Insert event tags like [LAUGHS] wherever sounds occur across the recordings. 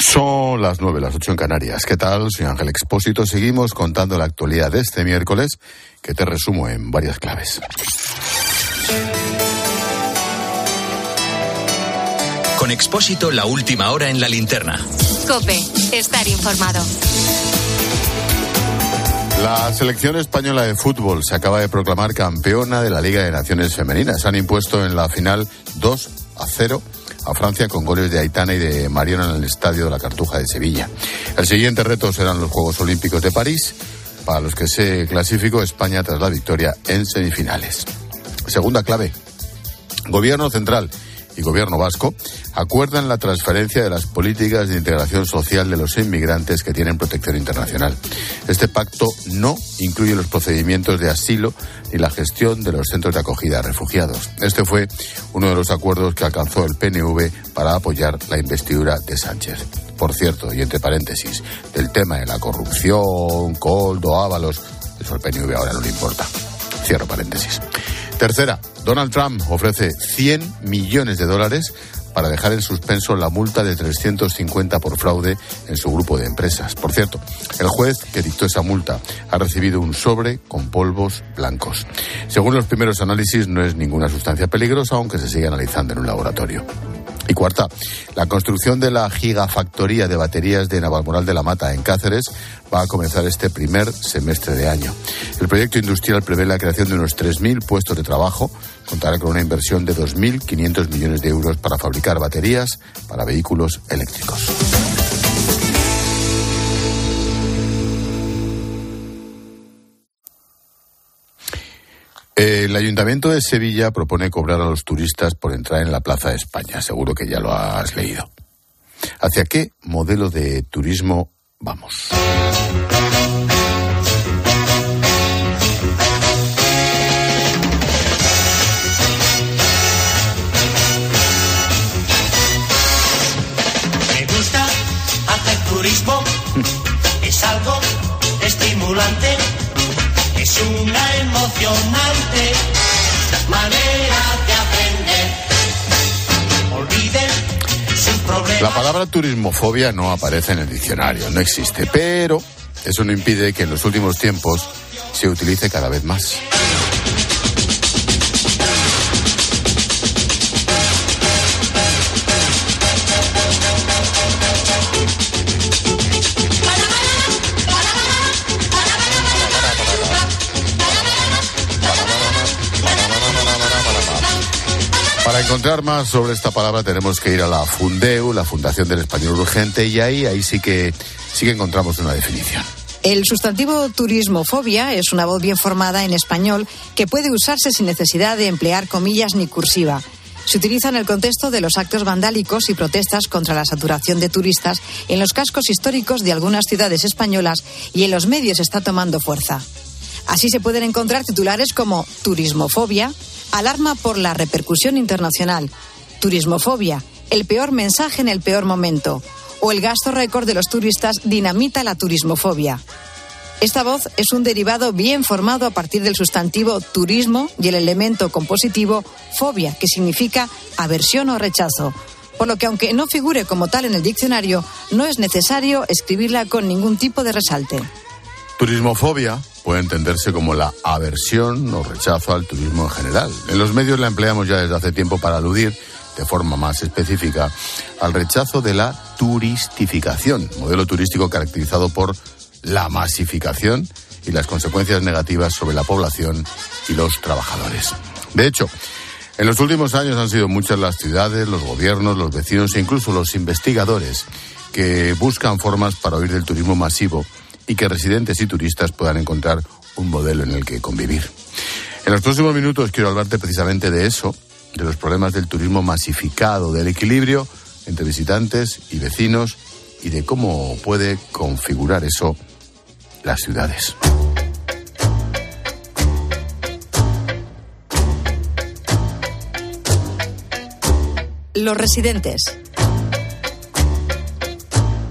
Son las nueve, las ocho en Canarias. ¿Qué tal? Soy Ángel Expósito. Seguimos contando la actualidad de este miércoles, que te resumo en varias claves. Con Expósito, la última hora en la linterna. Cope, estar informado. La selección española de fútbol se acaba de proclamar campeona de la Liga de Naciones Femeninas. Han impuesto en la final 2 a 0 Francia con goles de Aitana y de Mariano en el estadio de la Cartuja de Sevilla. El siguiente reto serán los Juegos Olímpicos de París, para los que se clasificó España tras la victoria en semifinales. Segunda clave. Gobierno central y Gobierno vasco acuerdan la transferencia de las políticas de integración social de los inmigrantes que tienen protección internacional. Este pacto no incluye los procedimientos de asilo ni la gestión de los centros de acogida a refugiados. Este fue uno de los acuerdos que alcanzó el PNV para apoyar la investidura de Sánchez. Por cierto, y entre paréntesis, del tema de la corrupción, Coldo, Ábalos, eso al PNV ahora no le importa. Cierro paréntesis. Tercera, Donald Trump ofrece 100 millones de dólares para dejar en suspenso la multa de 350 por fraude en su grupo de empresas. Por cierto, el juez que dictó esa multa ha recibido un sobre con polvos blancos. Según los primeros análisis, no es ninguna sustancia peligrosa, aunque se sigue analizando en un laboratorio. Y cuarta, la construcción de la gigafactoría de baterías de Navalmoral de la Mata en Cáceres va a comenzar este primer semestre de año. El proyecto industrial prevé la creación de unos 3.000 puestos de trabajo. Contará con una inversión de 2.500 millones de euros para fabricar baterías para vehículos eléctricos. El Ayuntamiento de Sevilla propone cobrar a los turistas por entrar en la Plaza de España. Seguro que ya lo has leído. ¿Hacia qué modelo de turismo vamos? Me gusta hacer turismo, [LAUGHS] es algo estimulante, es una emocionante manera de aprender. Olviden sus problemas. La palabra turismofobia no aparece en el diccionario, no existe, pero eso no impide que en los últimos tiempos se utilice cada vez más. Para encontrar más sobre esta palabra tenemos que ir a la Fundeu, la Fundación del Español Urgente, y ahí, ahí sí que sí que encontramos una definición. El sustantivo turismofobia es una voz bien formada en español que puede usarse sin necesidad de emplear comillas ni cursiva. Se utiliza en el contexto de los actos vandálicos y protestas contra la saturación de turistas en los cascos históricos de algunas ciudades españolas y en los medios está tomando fuerza. Así se pueden encontrar titulares como turismofobia, alarma por la repercusión internacional, turismofobia, el peor mensaje en el peor momento, o el gasto récord de los turistas dinamita la turismofobia. Esta voz es un derivado bien formado a partir del sustantivo turismo y el elemento compositivo fobia, que significa aversión o rechazo. Por lo que aunque no figure como tal en el diccionario, no es necesario escribirla con ningún tipo de resalte. Turismofobia puede entenderse como la aversión o rechazo al turismo en general. En los medios la empleamos ya desde hace tiempo para aludir de forma más específica al rechazo de la turistificación, modelo turístico caracterizado por la masificación y las consecuencias negativas sobre la población y los trabajadores. De hecho, en los últimos años han sido muchas las ciudades, los gobiernos, los vecinos e incluso los investigadores que buscan formas para huir del turismo masivo y que residentes y turistas puedan encontrar un modelo en el que convivir. En los próximos minutos quiero hablarte precisamente de eso, de los problemas del turismo masificado, del equilibrio entre visitantes y vecinos y de cómo puede configurar eso las ciudades. Los residentes.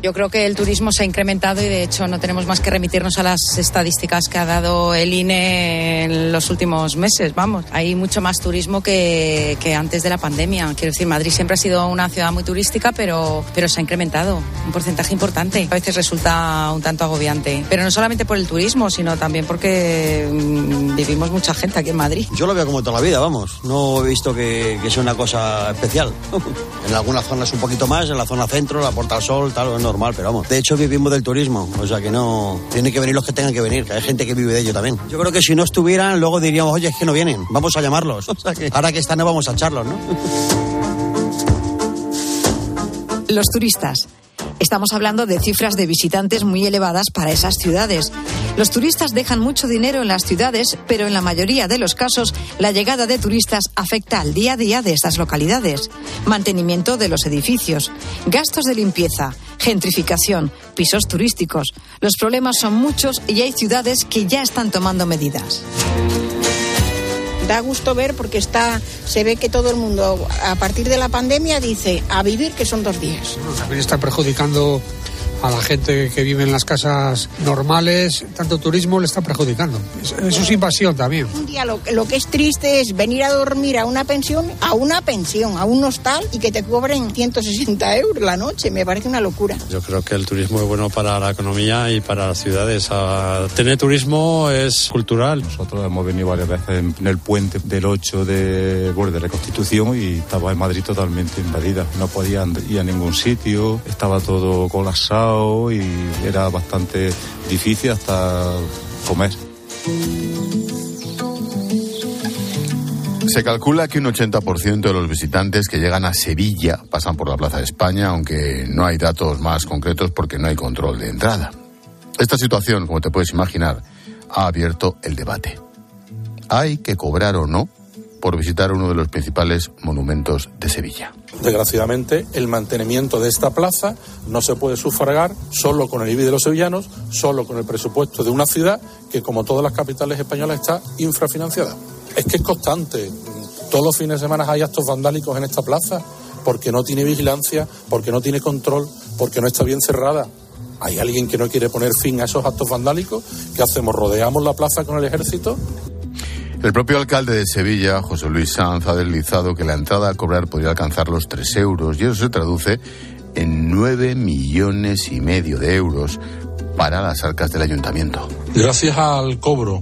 Yo creo que el turismo se ha incrementado y de hecho no tenemos más que remitirnos a las estadísticas que ha dado el INE en los últimos meses. Vamos, hay mucho más turismo que, que antes de la pandemia. Quiero decir, Madrid siempre ha sido una ciudad muy turística, pero, pero se ha incrementado un porcentaje importante. A veces resulta un tanto agobiante, pero no solamente por el turismo, sino también porque mm, vivimos mucha gente aquí en Madrid. Yo lo veo como toda la vida, vamos. No he visto que, que sea una cosa especial. [LAUGHS] en algunas zonas un poquito más, en la zona centro, la Puerta al Sol, tal, es normal, pero vamos. De hecho, vivimos del turismo, o sea que no. Tienen que venir los que tengan que venir, que hay gente que vive de ello también. Yo creo que si no estuvieran, luego diríamos, oye, es que no vienen, vamos a llamarlos. [LAUGHS] Ahora que están, no vamos a echarlos, ¿no? Los turistas. Estamos hablando de cifras de visitantes muy elevadas para esas ciudades. Los turistas dejan mucho dinero en las ciudades, pero en la mayoría de los casos la llegada de turistas afecta al día a día de estas localidades. Mantenimiento de los edificios, gastos de limpieza, gentrificación, pisos turísticos. Los problemas son muchos y hay ciudades que ya están tomando medidas da gusto ver porque está se ve que todo el mundo a partir de la pandemia dice a vivir que son dos días. También está perjudicando a la gente que vive en las casas normales, tanto turismo le está perjudicando. Eso es invasión también. Un día lo, lo, que es triste es venir a dormir a una pensión, a una pensión, a un hostal y que te cobren 160 euros la noche. Me parece una locura. Yo creo que el turismo es bueno para la economía y para las ciudades. A tener turismo es cultural. Nosotros hemos venido varias veces en el puente del 8 de, bueno, de Reconstitución y estaba en Madrid totalmente invadida. No podían ir a ningún sitio, estaba todo colapsado y era bastante difícil hasta comer. Se calcula que un 80% de los visitantes que llegan a Sevilla pasan por la Plaza de España, aunque no hay datos más concretos porque no hay control de entrada. Esta situación, como te puedes imaginar, ha abierto el debate. ¿Hay que cobrar o no por visitar uno de los principales monumentos de Sevilla? Desgraciadamente, el mantenimiento de esta plaza no se puede sufragar solo con el IBI de los sevillanos, solo con el presupuesto de una ciudad que, como todas las capitales españolas, está infrafinanciada. Es que es constante. Todos los fines de semana hay actos vandálicos en esta plaza porque no tiene vigilancia, porque no tiene control, porque no está bien cerrada. ¿Hay alguien que no quiere poner fin a esos actos vandálicos? ¿Qué hacemos? ¿Rodeamos la plaza con el ejército? El propio alcalde de Sevilla, José Luis Sanz, ha deslizado que la entrada a cobrar podría alcanzar los 3 euros y eso se traduce en 9 millones y medio de euros para las arcas del ayuntamiento. Gracias al cobro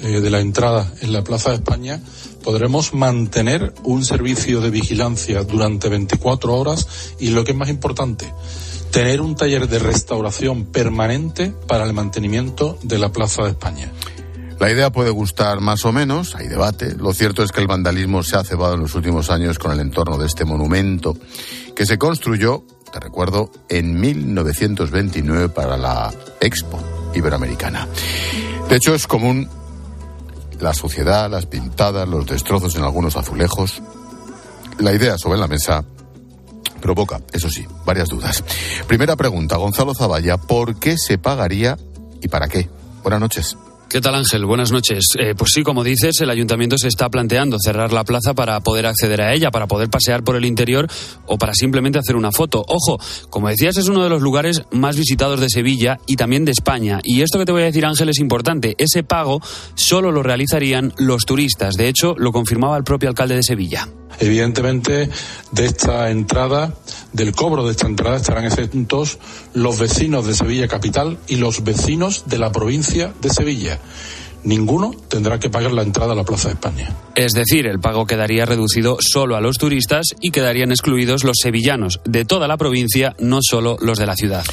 eh, de la entrada en la Plaza de España, podremos mantener un servicio de vigilancia durante 24 horas y lo que es más importante, tener un taller de restauración permanente para el mantenimiento de la Plaza de España. La idea puede gustar más o menos, hay debate. Lo cierto es que el vandalismo se ha cebado en los últimos años con el entorno de este monumento, que se construyó, te recuerdo, en 1929 para la Expo Iberoamericana. De hecho, es común la suciedad, las pintadas, los destrozos en algunos azulejos. La idea sobre la mesa provoca, eso sí, varias dudas. Primera pregunta, Gonzalo Zavalla, ¿por qué se pagaría y para qué? Buenas noches. ¿Qué tal Ángel? Buenas noches. Eh, pues sí, como dices, el ayuntamiento se está planteando cerrar la plaza para poder acceder a ella, para poder pasear por el interior o para simplemente hacer una foto. Ojo, como decías, es uno de los lugares más visitados de Sevilla y también de España. Y esto que te voy a decir Ángel es importante. Ese pago solo lo realizarían los turistas. De hecho, lo confirmaba el propio alcalde de Sevilla. Evidentemente, de esta entrada, del cobro de esta entrada, estarán exentos los vecinos de Sevilla Capital y los vecinos de la provincia de Sevilla. Ninguno tendrá que pagar la entrada a la Plaza de España. Es decir, el pago quedaría reducido solo a los turistas y quedarían excluidos los sevillanos de toda la provincia, no solo los de la ciudad.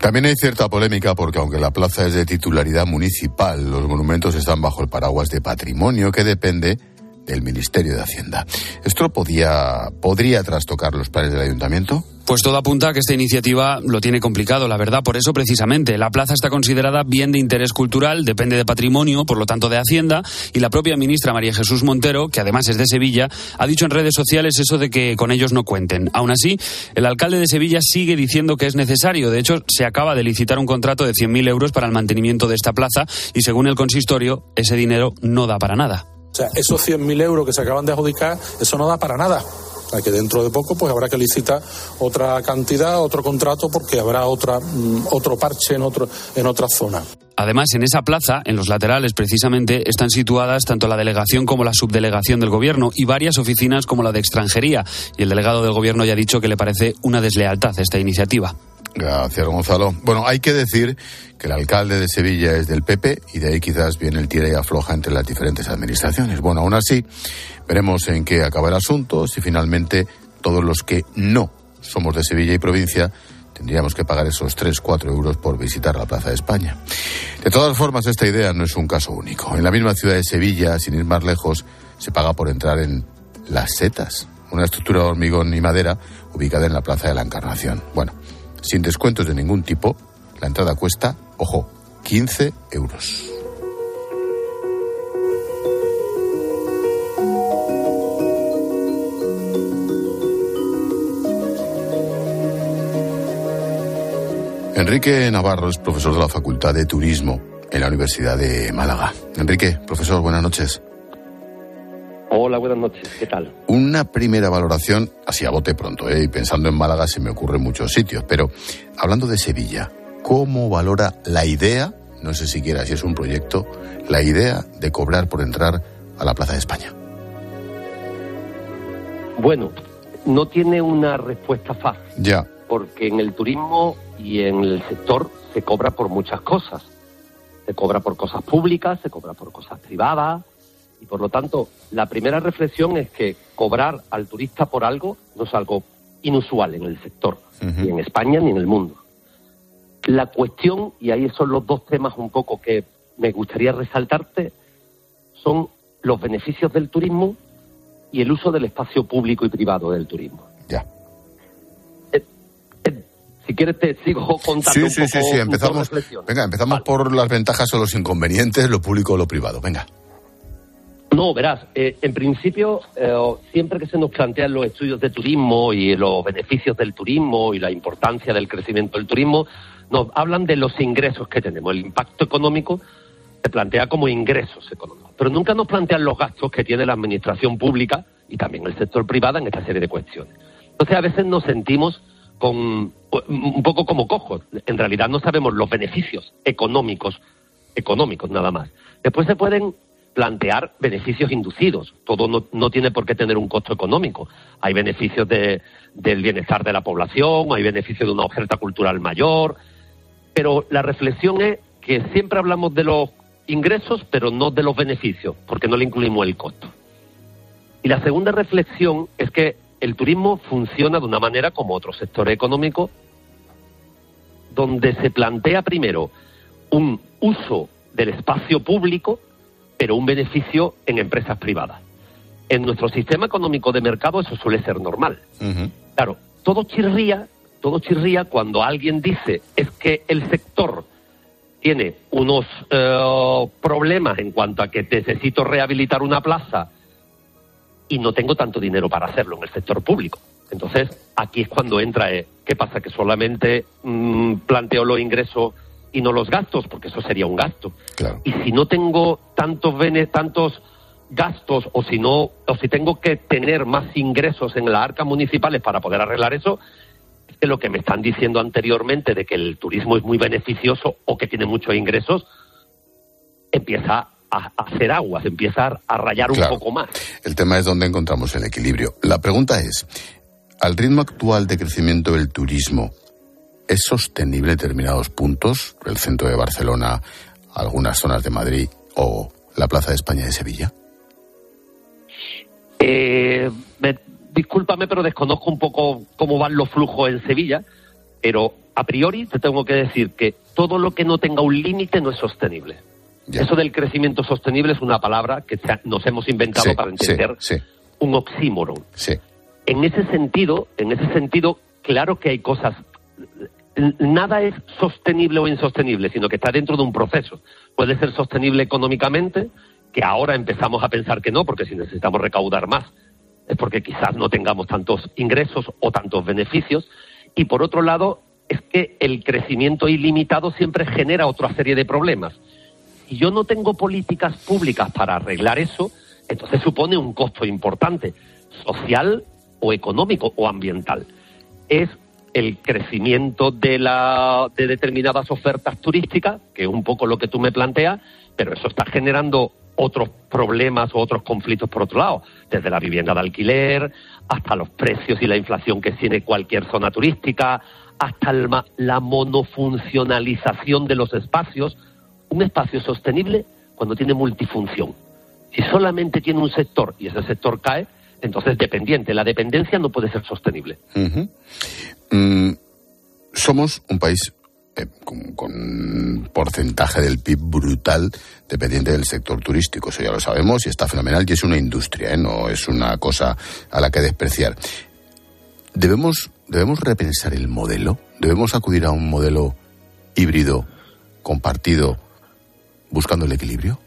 También hay cierta polémica porque aunque la plaza es de titularidad municipal, los monumentos están bajo el paraguas de patrimonio que depende del Ministerio de Hacienda. ¿Esto podía, podría trastocar los planes del ayuntamiento? Pues todo apunta a que esta iniciativa lo tiene complicado, la verdad. Por eso, precisamente, la plaza está considerada bien de interés cultural, depende de patrimonio, por lo tanto de Hacienda, y la propia ministra María Jesús Montero, que además es de Sevilla, ha dicho en redes sociales eso de que con ellos no cuenten. Aún así, el alcalde de Sevilla sigue diciendo que es necesario. De hecho, se acaba de licitar un contrato de 100.000 euros para el mantenimiento de esta plaza y, según el consistorio, ese dinero no da para nada. O sea, esos 100.000 euros que se acaban de adjudicar, eso no da para nada. sea que dentro de poco pues habrá que licitar otra cantidad, otro contrato, porque habrá otra, mm, otro parche en, otro, en otra zona. Además, en esa plaza, en los laterales precisamente, están situadas tanto la delegación como la subdelegación del gobierno y varias oficinas como la de extranjería. Y el delegado del gobierno ya ha dicho que le parece una deslealtad esta iniciativa. Gracias, Gonzalo. Bueno, hay que decir que el alcalde de Sevilla es del PP y de ahí quizás viene el tira y afloja entre las diferentes administraciones. Bueno, aún así, veremos en qué acaba el asunto, si finalmente todos los que no somos de Sevilla y provincia tendríamos que pagar esos 3, 4 euros por visitar la Plaza de España. De todas formas, esta idea no es un caso único. En la misma ciudad de Sevilla, sin ir más lejos, se paga por entrar en Las Setas, una estructura de hormigón y madera ubicada en la Plaza de la Encarnación. Bueno, sin descuentos de ningún tipo, la entrada cuesta, ojo, 15 euros. Enrique Navarro es profesor de la Facultad de Turismo en la Universidad de Málaga. Enrique, profesor, buenas noches. Hola, buenas noches. ¿Qué tal? Una primera valoración, así a bote pronto, ¿eh? y pensando en Málaga se me ocurren muchos sitios, pero hablando de Sevilla, ¿cómo valora la idea, no sé siquiera si es un proyecto, la idea de cobrar por entrar a la Plaza de España? Bueno, no tiene una respuesta fácil. Ya. Porque en el turismo y en el sector se cobra por muchas cosas. Se cobra por cosas públicas, se cobra por cosas privadas, y por lo tanto, la primera reflexión es que cobrar al turista por algo no es algo inusual en el sector, ni en España ni en el mundo. La cuestión, y ahí son los dos temas un poco que me gustaría resaltarte, son los beneficios del turismo y el uso del espacio público y privado del turismo. Ya. Eh, eh, si quieres te sigo contando Sí, un sí, poco sí, sí, mis empezamos. Venga, empezamos por las ventajas o los inconvenientes, lo público o lo privado. Venga. No, verás, eh, en principio, eh, siempre que se nos plantean los estudios de turismo y los beneficios del turismo y la importancia del crecimiento del turismo, nos hablan de los ingresos que tenemos. El impacto económico se plantea como ingresos económicos, pero nunca nos plantean los gastos que tiene la administración pública y también el sector privado en esta serie de cuestiones. Entonces, a veces nos sentimos con un poco como cojos. En realidad no sabemos los beneficios económicos, económicos nada más. Después se pueden plantear beneficios inducidos. Todo no, no tiene por qué tener un costo económico. Hay beneficios de- del bienestar de la población, hay beneficios de una oferta cultural mayor, pero la reflexión es que siempre hablamos de los ingresos, pero no de los beneficios, porque no le incluimos el costo. Y la segunda reflexión es que el turismo funciona de una manera como otro sector económico, donde se plantea primero un uso del espacio público, pero un beneficio en empresas privadas. En nuestro sistema económico de mercado eso suele ser normal. Claro, todo chirría, todo chirría cuando alguien dice es que el sector tiene unos eh, problemas en cuanto a que necesito rehabilitar una plaza y no tengo tanto dinero para hacerlo en el sector público. Entonces, aquí es cuando entra, eh, ¿qué pasa? Que solamente mm, planteo los ingresos y no los gastos, porque eso sería un gasto. Y si no tengo tantos bene- tantos gastos o si no o si tengo que tener más ingresos en las arcas municipales para poder arreglar eso, es que lo que me están diciendo anteriormente de que el turismo es muy beneficioso o que tiene muchos ingresos empieza a, hacer aguas, empieza a, rayar un Claro. poco más. El tema es dónde encontramos el equilibrio. La pregunta es, ¿al ritmo actual de crecimiento del turismo es sostenible en determinados puntos, el centro de Barcelona, algunas zonas de Madrid o la Plaza de España de Sevilla? Eh, me- discúlpame, pero desconozco un poco cómo van los flujos en Sevilla, pero a priori te tengo que decir que todo lo que no tenga un límite no es sostenible. Eso del crecimiento sostenible es una palabra que nos hemos inventado Sí, para entender sí. un oxímoron. En ese sentido, en ese sentido, claro que hay cosas. Nada es sostenible o insostenible, sino que está dentro de un proceso. Puede ser sostenible económicamente, que ahora empezamos a pensar que no, porque si necesitamos recaudar más, es porque quizás no tengamos tantos ingresos o tantos beneficios. Y por otro lado, es que el crecimiento ilimitado siempre genera otra serie de problemas. Si yo no tengo políticas públicas para arreglar eso, entonces supone un costo importante, social o económico o ambiental. Es el crecimiento de, la, de determinadas ofertas turísticas, que es un poco lo que tú me planteas, pero eso está generando otros problemas o otros conflictos por otro lado, desde la vivienda de alquiler hasta los precios y la inflación que tiene cualquier zona turística, hasta el ma- la monofuncionalización de los espacios. Un espacio sostenible cuando tiene multifunción. Si solamente tiene un sector y ese sector cae, entonces es dependiente. La dependencia no puede ser sostenible. Mm, somos un país eh, con, con un porcentaje del PIB brutal dependiente del sector turístico. Eso ya lo sabemos y está fenomenal y es una industria, ¿eh? no es una cosa a la que despreciar. Debemos, debemos repensar el modelo. Debemos acudir a un modelo híbrido, compartido, buscando el equilibrio.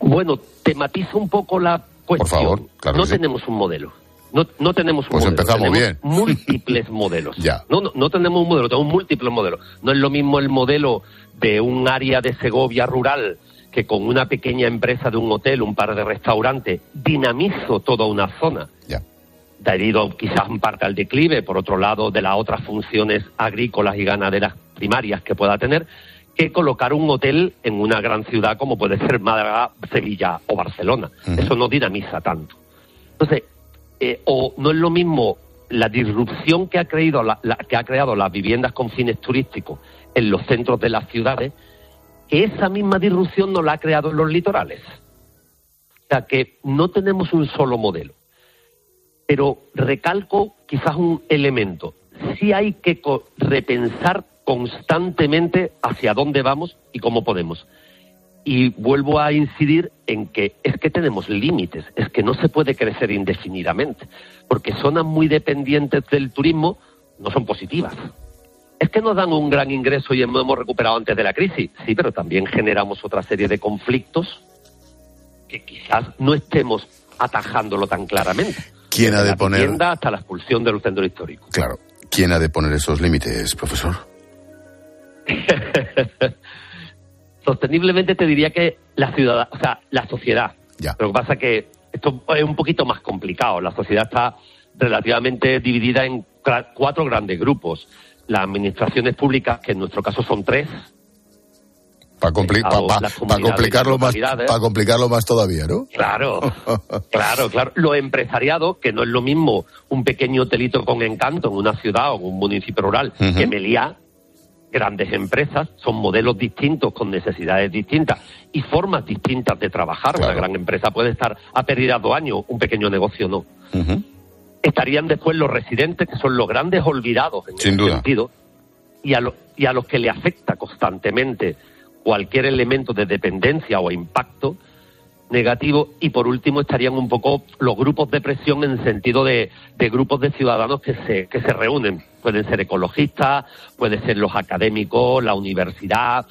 Bueno, te matizo un poco la cuestión. favor, claro no sí. tenemos un modelo. No, no tenemos un Pues modelo. empezamos tenemos bien. [LAUGHS] múltiples modelos. [LAUGHS] Ya. No, no, no tenemos un modelo, tenemos múltiples modelos. No es lo mismo el modelo de un área de Segovia rural que con una pequeña empresa de un hotel, un par de restaurantes, dinamizo toda una zona. Ya. Debido quizás en parte al declive, por otro lado, de las otras funciones agrícolas y ganaderas primarias que pueda tener, que colocar un hotel en una gran ciudad como puede ser Málaga, Sevilla o Barcelona. Eso no dinamiza tanto. Entonces, eh, o no es lo mismo la disrupción que ha, creído la- la- que ha creado las viviendas con fines turísticos en los centros de las ciudades, que esa misma disrupción no la ha creado en los litorales. O sea que no tenemos un solo modelo. Pero recalco quizás un elemento. Sí hay que repensar constantemente hacia dónde vamos y cómo podemos. Y vuelvo a incidir en que es que tenemos límites, es que no se puede crecer indefinidamente, porque zonas muy dependientes del turismo no son positivas. Es que nos dan un gran ingreso y hemos recuperado antes de la crisis, sí, pero también generamos otra serie de conflictos que quizás no estemos atajándolo tan claramente. ¿Quién ha de la poner, hasta la expulsión del centro histórico. claro, quién ha de poner esos límites, profesor? [LAUGHS] Sosteniblemente te diría que la ciudad, o sea, la sociedad. Lo que pasa es que esto es un poquito más complicado. La sociedad está relativamente dividida en cuatro grandes grupos. Las administraciones públicas, que en nuestro caso son tres, Para comunidades complicarlo más, para complicarlo más todavía, ¿no? Claro, [LAUGHS] claro, claro. Lo empresariado, que no es lo mismo un pequeño hotelito con encanto en una ciudad o en un municipio rural que Meliá, grandes empresas, son modelos distintos con necesidades distintas y formas distintas de trabajar. Una gran empresa puede estar a pérdida dos años, un pequeño negocio no. Estarían después los residentes, que son los grandes olvidados en Sin ese duda. sentido, y a, lo- y a los que le afecta constantemente cualquier elemento de dependencia o impacto negativo y por último estarían un poco los grupos de presión en sentido de, de grupos de ciudadanos que se, que se reúnen. Pueden ser ecologistas, pueden ser los académicos, la universidad.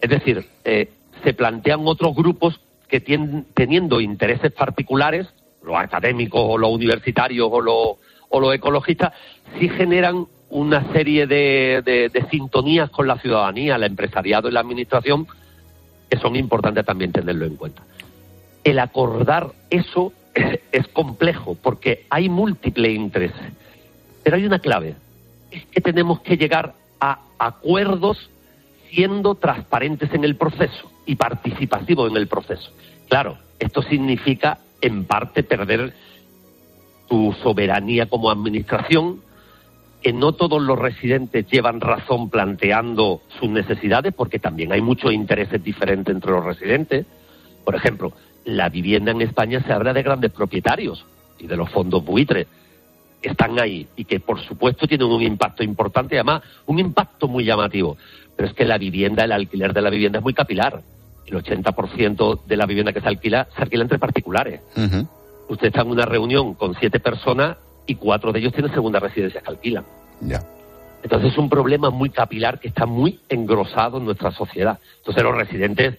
Es decir, eh, se plantean otros grupos que tien- teniendo intereses particulares, los académicos o los universitarios o los, o los ecologistas, sí generan una serie de- de sintonías con la ciudadanía, el empresariado y la administración, que son importantes también tenerlo en cuenta. El acordar eso [LAUGHS] es complejo porque hay múltiples intereses. Pero hay una clave, es que tenemos que llegar a acuerdos siendo transparentes en el proceso y participativos en el proceso. Claro, esto significa en parte perder tu soberanía como administración, que no todos los residentes llevan razón planteando sus necesidades, porque también hay muchos intereses diferentes entre los residentes. Por ejemplo, la vivienda en España se habla de grandes propietarios y de los fondos buitres que están ahí y que por supuesto tienen un impacto importante además un impacto muy llamativo. Pero es que la vivienda, el alquiler de la vivienda es muy capilar. El 80% de la vivienda que se alquila se alquila entre particulares. Usted está en una reunión con siete personas y cuatro de ellos tienen segunda residencia que alquilan. Ya. Entonces es un problema muy capilar que está muy engrosado en nuestra sociedad. Entonces los residentes,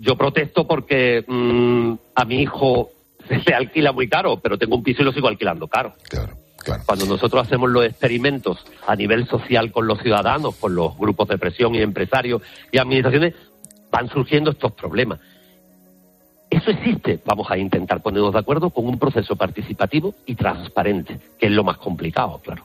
yo protesto porque mm, a mi hijo [LAUGHS] se le alquila muy caro, pero tengo un piso y lo sigo alquilando caro. Cuando nosotros hacemos los experimentos a nivel social con los ciudadanos, con los grupos de presión y empresarios y administraciones, van surgiendo estos problemas. Es eso existe. Vamos a intentar ponernos de acuerdo con un proceso participativo y transparente, que es lo más complicado, claro.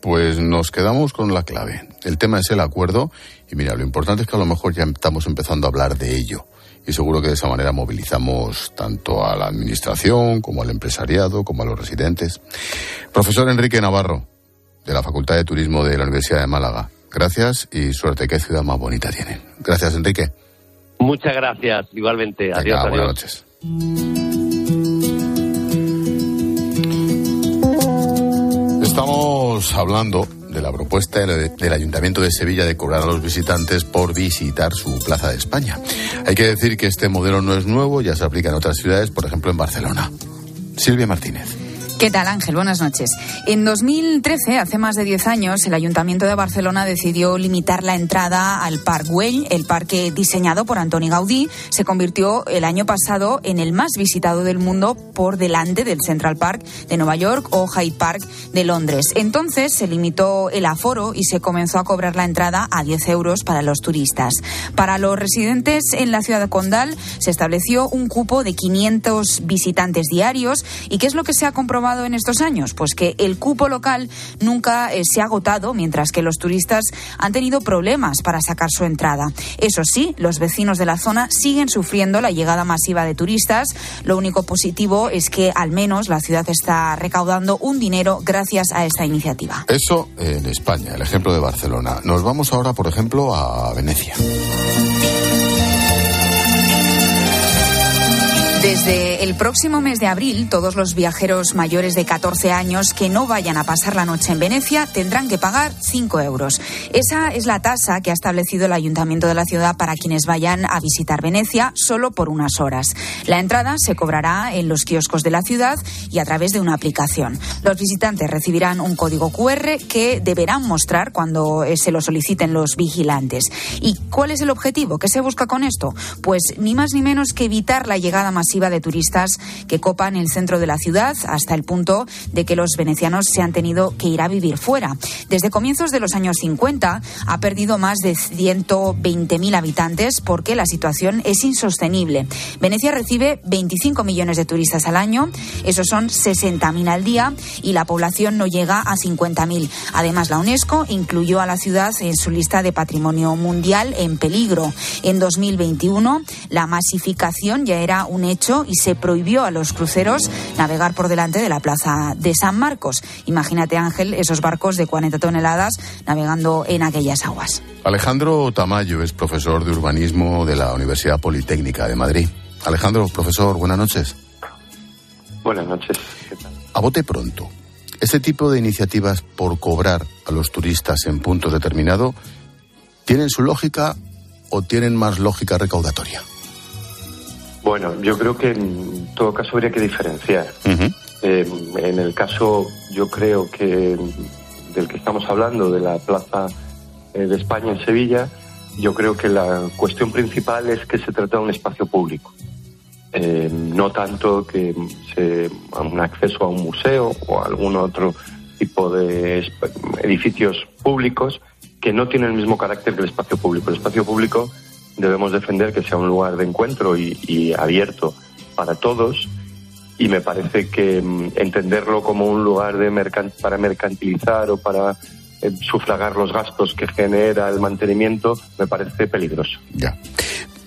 Pues nos quedamos con la clave. El tema es el acuerdo y mira, lo importante es que a lo mejor ya estamos empezando a hablar de ello y seguro que de esa manera movilizamos tanto a la administración como al empresariado como a los residentes. Profesor Enrique Navarro, de la Facultad de Turismo de la Universidad de Málaga, gracias y suerte. ¿Qué ciudad más bonita tienen? Gracias, Enrique. Muchas gracias, igualmente. adiós, adiós. Buenas noches. Estamos hablando de la propuesta del Ayuntamiento de Sevilla de cobrar a los visitantes por visitar su Plaza de España. Hay que decir que este modelo no es nuevo, ya se aplica en otras ciudades, por ejemplo en Barcelona. Silvia Martínez. ¿Qué tal, Ángel? Buenas noches. En 2013, hace más de 10 años, el Ayuntamiento de Barcelona decidió limitar la entrada al Parc Güell. El parque diseñado por Antoni Gaudí se convirtió el año pasado en el más visitado del mundo por delante del Central Park de Nueva York o Hyde Park de Londres. Entonces se limitó el aforo y se comenzó a cobrar la entrada a 10 euros para los turistas. Para los residentes en la ciudad Condal se estableció un cupo de 500 visitantes diarios. ¿Y qué es lo que se ha comprobado? En estos años? Pues que el cupo local nunca eh, se ha agotado, mientras que los turistas han tenido problemas para sacar su entrada. Eso sí, los vecinos de la zona siguen sufriendo la llegada masiva de turistas. Lo único positivo es que al menos la ciudad está recaudando un dinero gracias a esta iniciativa. Eso en España, el ejemplo de Barcelona. Nos vamos ahora, por ejemplo, a Venecia. Desde el próximo mes de abril, todos los viajeros mayores de 14 años que no vayan a pasar la noche en Venecia tendrán que pagar 5 euros. Esa es la tasa que ha establecido el Ayuntamiento de la ciudad para quienes vayan a visitar Venecia solo por unas horas. La entrada se cobrará en los kioscos de la ciudad y a través de una aplicación. Los visitantes recibirán un código QR que deberán mostrar cuando eh, se lo soliciten los vigilantes. ¿Y cuál es el objetivo? ¿Qué se busca con esto? Pues ni más ni menos que evitar la llegada más de turistas que copan el centro de la ciudad hasta el punto de que los venecianos se han tenido que ir a vivir fuera. Desde comienzos de los años 50 ha perdido más de 120.000 habitantes porque la situación es insostenible. Venecia recibe 25 millones de turistas al año, esos son 60.000 al día y la población no llega a 50.000. Además, la UNESCO incluyó a la ciudad en su lista de patrimonio mundial en peligro. En 2021, la masificación ya era un hecho y se prohibió a los cruceros navegar por delante de la plaza de San Marcos. Imagínate, Ángel, esos barcos de 40 toneladas navegando en aquellas aguas. Alejandro Tamayo es profesor de urbanismo de la Universidad Politécnica de Madrid. Alejandro, profesor, buenas noches. Buenas noches. A bote pronto. ¿Este tipo de iniciativas por cobrar a los turistas en puntos determinados tienen su lógica o tienen más lógica recaudatoria? Bueno, yo creo que en todo caso habría que diferenciar. Eh, en el caso, yo creo que del que estamos hablando, de la Plaza eh, de España en Sevilla, yo creo que la cuestión principal es que se trata de un espacio público. Eh, no tanto que se un acceso a un museo o a algún otro tipo de edificios públicos que no tienen el mismo carácter que el espacio público. El espacio público debemos defender que sea un lugar de encuentro y, abierto para todos y me parece que mm, entenderlo como un lugar de para mercantilizar o para eh, sufragar los gastos que genera el mantenimiento me parece peligroso. Ya.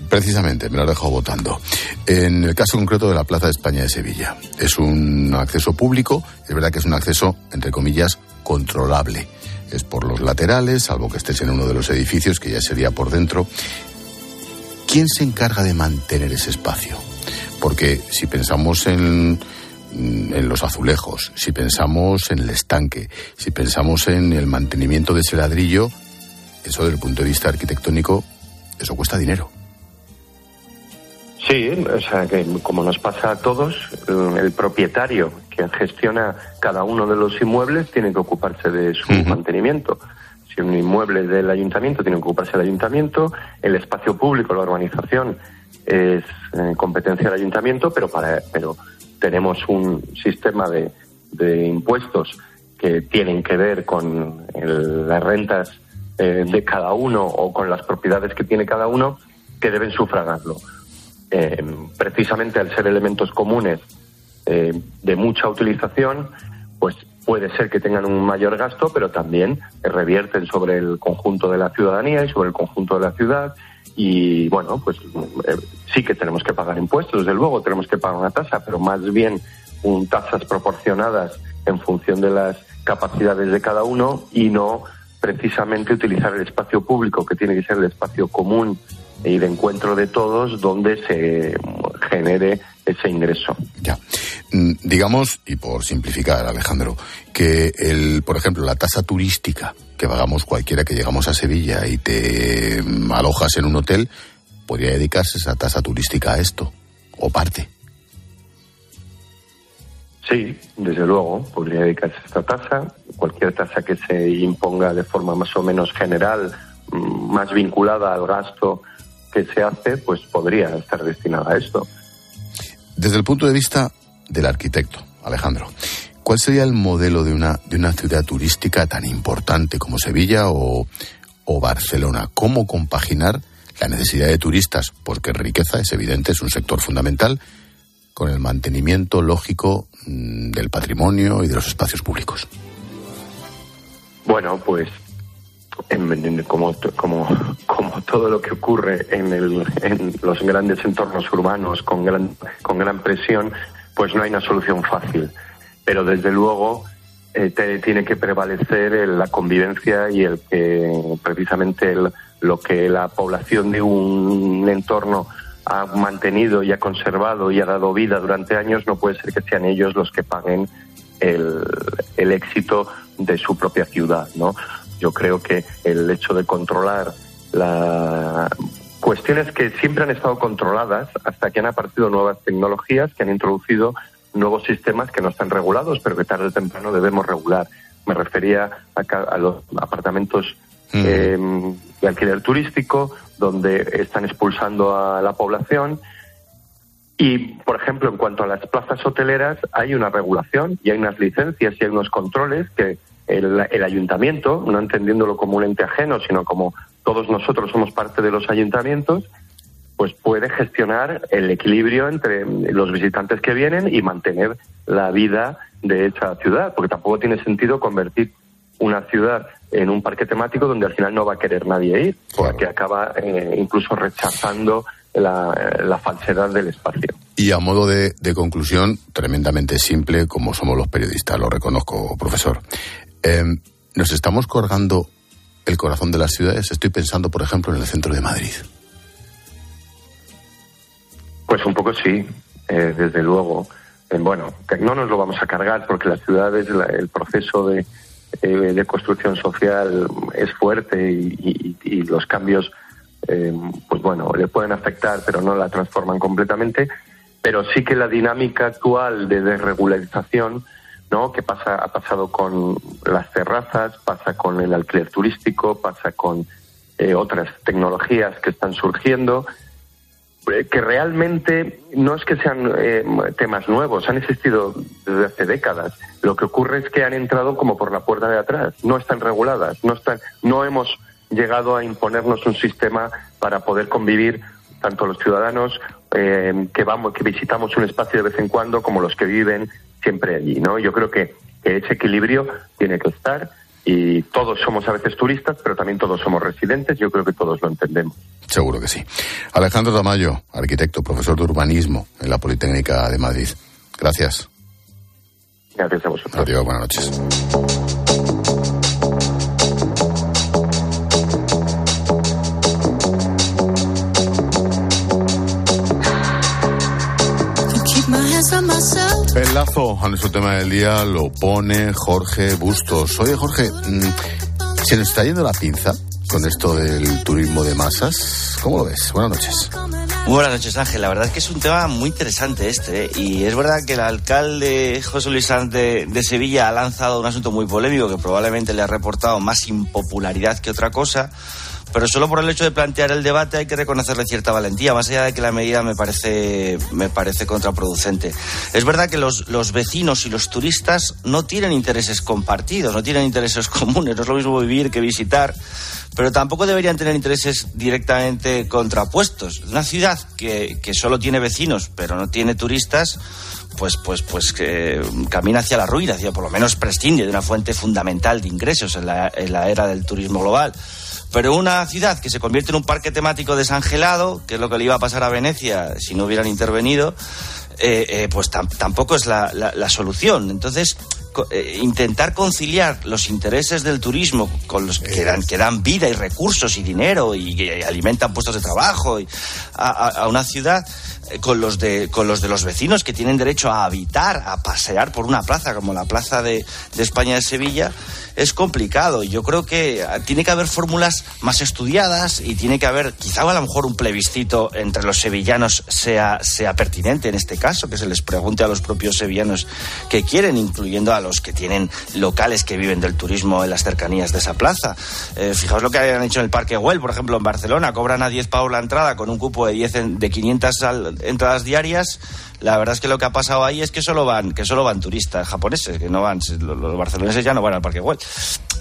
Precisamente, me lo he dejado votando. En el caso concreto de la Plaza de España de Sevilla, es un acceso público, es verdad que es un acceso, entre comillas, controlable. Es por los laterales, salvo que estés en uno de los edificios, que ya sería por dentro. ¿Quién se encarga de mantener ese espacio? Porque si pensamos en, en los azulejos, si pensamos en el estanque, si pensamos en el mantenimiento de ese ladrillo, eso desde el punto de vista arquitectónico, eso cuesta dinero. Sí, o sea que como nos pasa a todos, el propietario que gestiona cada uno de los inmuebles tiene que ocuparse de su mantenimiento. Si un inmueble del ayuntamiento tiene que ocuparse el ayuntamiento, el espacio público, la urbanización es eh, competencia del ayuntamiento, pero para pero tenemos un sistema de, impuestos que tienen que ver con las rentas eh, de cada uno o con las propiedades que tiene cada uno que deben sufragarlo. eh, precisamente al ser elementos comunes eh, de mucha utilización, pues puede ser que tengan un mayor gasto, pero también revierten sobre el conjunto de la ciudadanía y sobre el conjunto de la ciudad. Y bueno, pues eh, sí que tenemos que pagar impuestos, desde luego tenemos que pagar una tasa, pero más bien un, tasas proporcionadas en función de las capacidades de cada uno y no precisamente utilizar el espacio público, que tiene que ser el espacio común y de encuentro de todos, donde se genere ese ingreso. Ya. Mm, digamos, y por simplificar, Alejandro, que el, por ejemplo, la tasa turística que pagamos cualquiera que llegamos a Sevilla y te mm, alojas en un hotel, podría dedicarse esa tasa turística a esto, o parte. Sí, desde luego, podría dedicarse a esta tasa. Cualquier tasa que se imponga de forma más o menos general, mm, más vinculada al gasto que se hace, pues podría estar destinada a esto. Desde el punto de vista del arquitecto, Alejandro, ¿cuál sería el modelo de una, de una ciudad turística tan importante como Sevilla o, o Barcelona? ¿Cómo compaginar la necesidad de turistas? Porque riqueza es evidente, es un sector fundamental, con el mantenimiento lógico mm, del patrimonio y de los espacios públicos. Bueno, pues como, como, todo lo que ocurre en, el, en los grandes entornos urbanos con gran, con gran presión, pues no hay una solución fácil. Pero desde luego eh, tiene que prevalecer la convivencia y el que precisamente lo que la población de un entorno ha mantenido y ha conservado y ha dado vida durante años, no puede ser que sean ellos los que paguen el, el éxito de su propia ciudad, ¿no? Yo creo que el hecho de controlar la cuestiones que siempre han estado controladas hasta que han aparecido nuevas tecnologías que han introducido nuevos sistemas que no están regulados, pero que tarde o temprano debemos regular. Me refería a, los apartamentos eh, de alquiler turístico, donde están expulsando a la población. Y, por ejemplo, en cuanto a las plazas hoteleras, hay una regulación y hay unas licencias y hay unos controles que el, ayuntamiento, no entendiéndolo como un ente ajeno, sino como todos nosotros somos parte de los ayuntamientos, pues puede gestionar el equilibrio entre los visitantes que vienen y mantener la vida de esa ciudad, porque tampoco tiene sentido convertir una ciudad en un parque temático donde al final no va a querer nadie ir, porque acaba eh, incluso rechazando la, falsedad del espacio. Y a modo de, de, conclusión, tremendamente simple, como somos los periodistas, lo reconozco, profesor. Em, nos estamos colgando el corazón de las ciudades. Estoy pensando, por ejemplo, en el centro de Madrid. Pues un poco sí, eh, desde luego. Eh, bueno, no nos lo vamos a cargar porque las ciudades, el proceso de, eh, de, construcción social es fuerte y, y los cambios, pues bueno, le pueden afectar, pero no la transforman completamente. Pero sí que la dinámica actual de desregularización ¿no? que pasa, ha pasado con las terrazas, pasa con el alquiler turístico, pasa con eh, otras tecnologías que están surgiendo, eh, que realmente no es que sean eh, temas nuevos, han existido desde hace décadas. Lo que ocurre es que han entrado como por la puerta de atrás, no están reguladas, no están, no hemos llegado a imponernos un sistema para poder convivir tanto los ciudadanos que vamos, que visitamos un espacio de vez en cuando, como los que viven siempre allí, ¿no? Yo creo que, ese equilibrio tiene que estar y todos somos a veces turistas, pero también todos somos residentes, yo creo que todos lo entendemos. Seguro que sí. Alejandro Tamayo, arquitecto, profesor de urbanismo en la Politécnica de Madrid. Gracias. Gracias a vosotros. Adiós, buenas noches. El lazo a nuestro tema del día lo pone Jorge Bustos. Oye, Jorge, mm, ¿se nos está yendo la pinza con esto del turismo de masas? ¿Cómo lo ves? Buenas noches. buenas noches, Ángel. La verdad es que es un tema muy interesante este. ¿eh? Y es verdad que el alcalde José Luis Sanz de, de, Sevilla ha lanzado un asunto muy polémico que probablemente le ha reportado más impopularidad que otra cosa pero solo por el hecho de plantear el debate hay que reconocerle cierta valentía, más allá de que la medida me parece, me parece contraproducente. Es verdad que los, los vecinos y los turistas no tienen intereses compartidos, no tienen intereses [LAUGHS] comunes, no es lo mismo vivir que visitar pero tampoco deberían tener intereses directamente contrapuestos. Una ciudad que, que solo tiene vecinos, pero no tiene turistas, pues, pues, pues que camina hacia la ruina, hacia por lo menos prescinde de una fuente fundamental de ingresos en la, en la era del turismo global. Pero una ciudad que se convierte en un parque temático desangelado, que es lo que le iba a pasar a Venecia si no hubieran intervenido, eh, eh, pues tampoco es la, la, la solución. Entonces, eh, intentar conciliar los intereses del turismo con los que dan, que dan vida y recursos y dinero y, y alimentan puestos de trabajo y a, a, a una ciudad eh, con los de con los de los vecinos que tienen derecho a habitar, a pasear por una plaza como la plaza de, de España de Sevilla, es complicado. Yo creo que ah, tiene que haber fórmulas más estudiadas y tiene que haber, quizá a lo mejor un plebiscito entre los sevillanos sea, sea pertinente en este caso, que se les pregunte a los propios sevillanos que quieren, incluyendo a los que tienen locales que viven del turismo en las cercanías de esa plaza. Eh, fijaos lo que han hecho en el Parque Güell, por ejemplo, en Barcelona, cobran a 10 pavos la entrada con un cupo de, 10 en, de 500 al, entradas diarias la verdad es que lo que ha pasado ahí es que solo van que solo van turistas japoneses que no van los, los barceloneses ya no van al Parque Güell.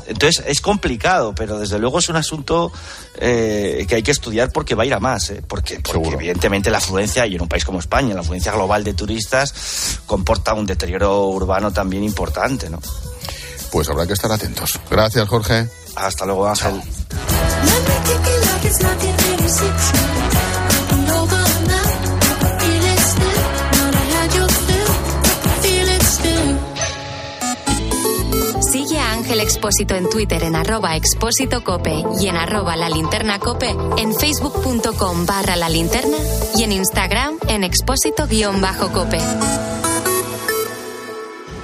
Entonces es complicado pero desde luego es un asunto eh, que hay que estudiar porque va a ir a más ¿eh? porque, porque evidentemente la afluencia y en un país como España la afluencia global de turistas comporta un deterioro urbano también importante no pues habrá que estar atentos. Gracias Jorge. Hasta luego Ángel. Sigue Expósito en Twitter en arroba expósito cope y en arroba la linterna cope, en facebook.com barra la linterna y en Instagram en expósito guion bajo cope.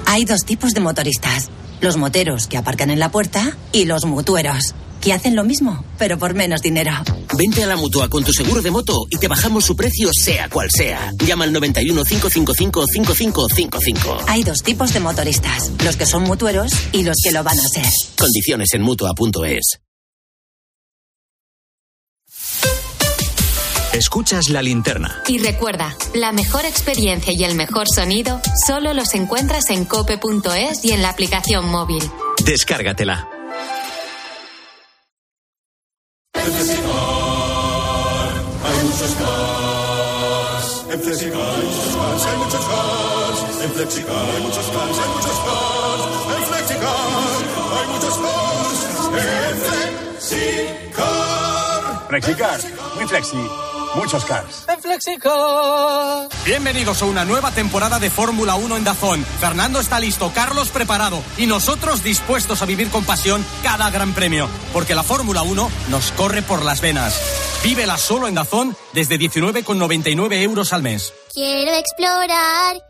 Hay dos tipos de motoristas. Los moteros que aparcan en la puerta y los mutueros, que hacen lo mismo, pero por menos dinero. Vente a la mutua con tu seguro de moto y te bajamos su precio sea cual sea. Llama al 91 555 5555. Hay dos tipos de motoristas, los que son mutueros y los que lo van a ser. Condiciones en mutua.es. Escuchas la linterna. Y recuerda, la mejor experiencia y el mejor sonido solo los encuentras en cope.es y en la aplicación móvil. Descárgatela. Flexicar hay muchos cars, hay muchos cars. En Flexicar hay muchos cars. En Flexicar. Flexicar, muy flexi, muchos cars. En Flexicar. Bienvenidos a una nueva temporada de Fórmula 1 en Dazón. Fernando está listo, Carlos preparado y nosotros dispuestos a vivir con pasión cada gran premio, porque la Fórmula 1 nos corre por las venas. Vívela solo en Dazón desde 19,99 euros al mes. Quiero explorar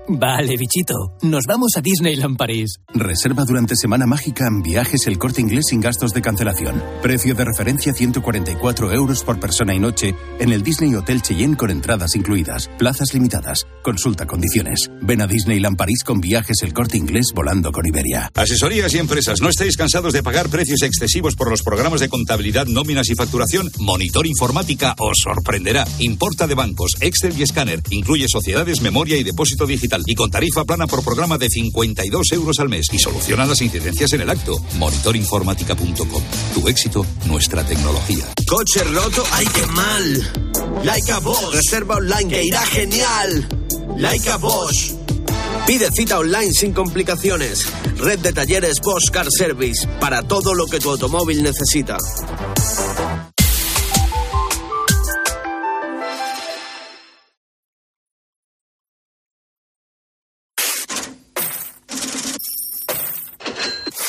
Vale, bichito. Nos vamos a Disneyland París. Reserva durante Semana Mágica en viajes el corte inglés sin gastos de cancelación. Precio de referencia 144 euros por persona y noche en el Disney Hotel Cheyenne con entradas incluidas. Plazas limitadas. Consulta condiciones. Ven a Disneyland París con viajes el corte inglés volando con Iberia. Asesorías y empresas, ¿no estáis cansados de pagar precios excesivos por los programas de contabilidad, nóminas y facturación? Monitor Informática os sorprenderá. Importa de bancos, Excel y escáner. Incluye sociedades, memoria y depósito digital. Y con tarifa plana por programa de 52 euros al mes. Y soluciona las incidencias en el acto. Monitorinformática.com. Tu éxito, nuestra tecnología. Coche roto, ay qué mal. Like a Bosch. Reserva online que irá genial. Like a Bosch. Pide cita online sin complicaciones. Red de talleres Bosch Car Service para todo lo que tu automóvil necesita.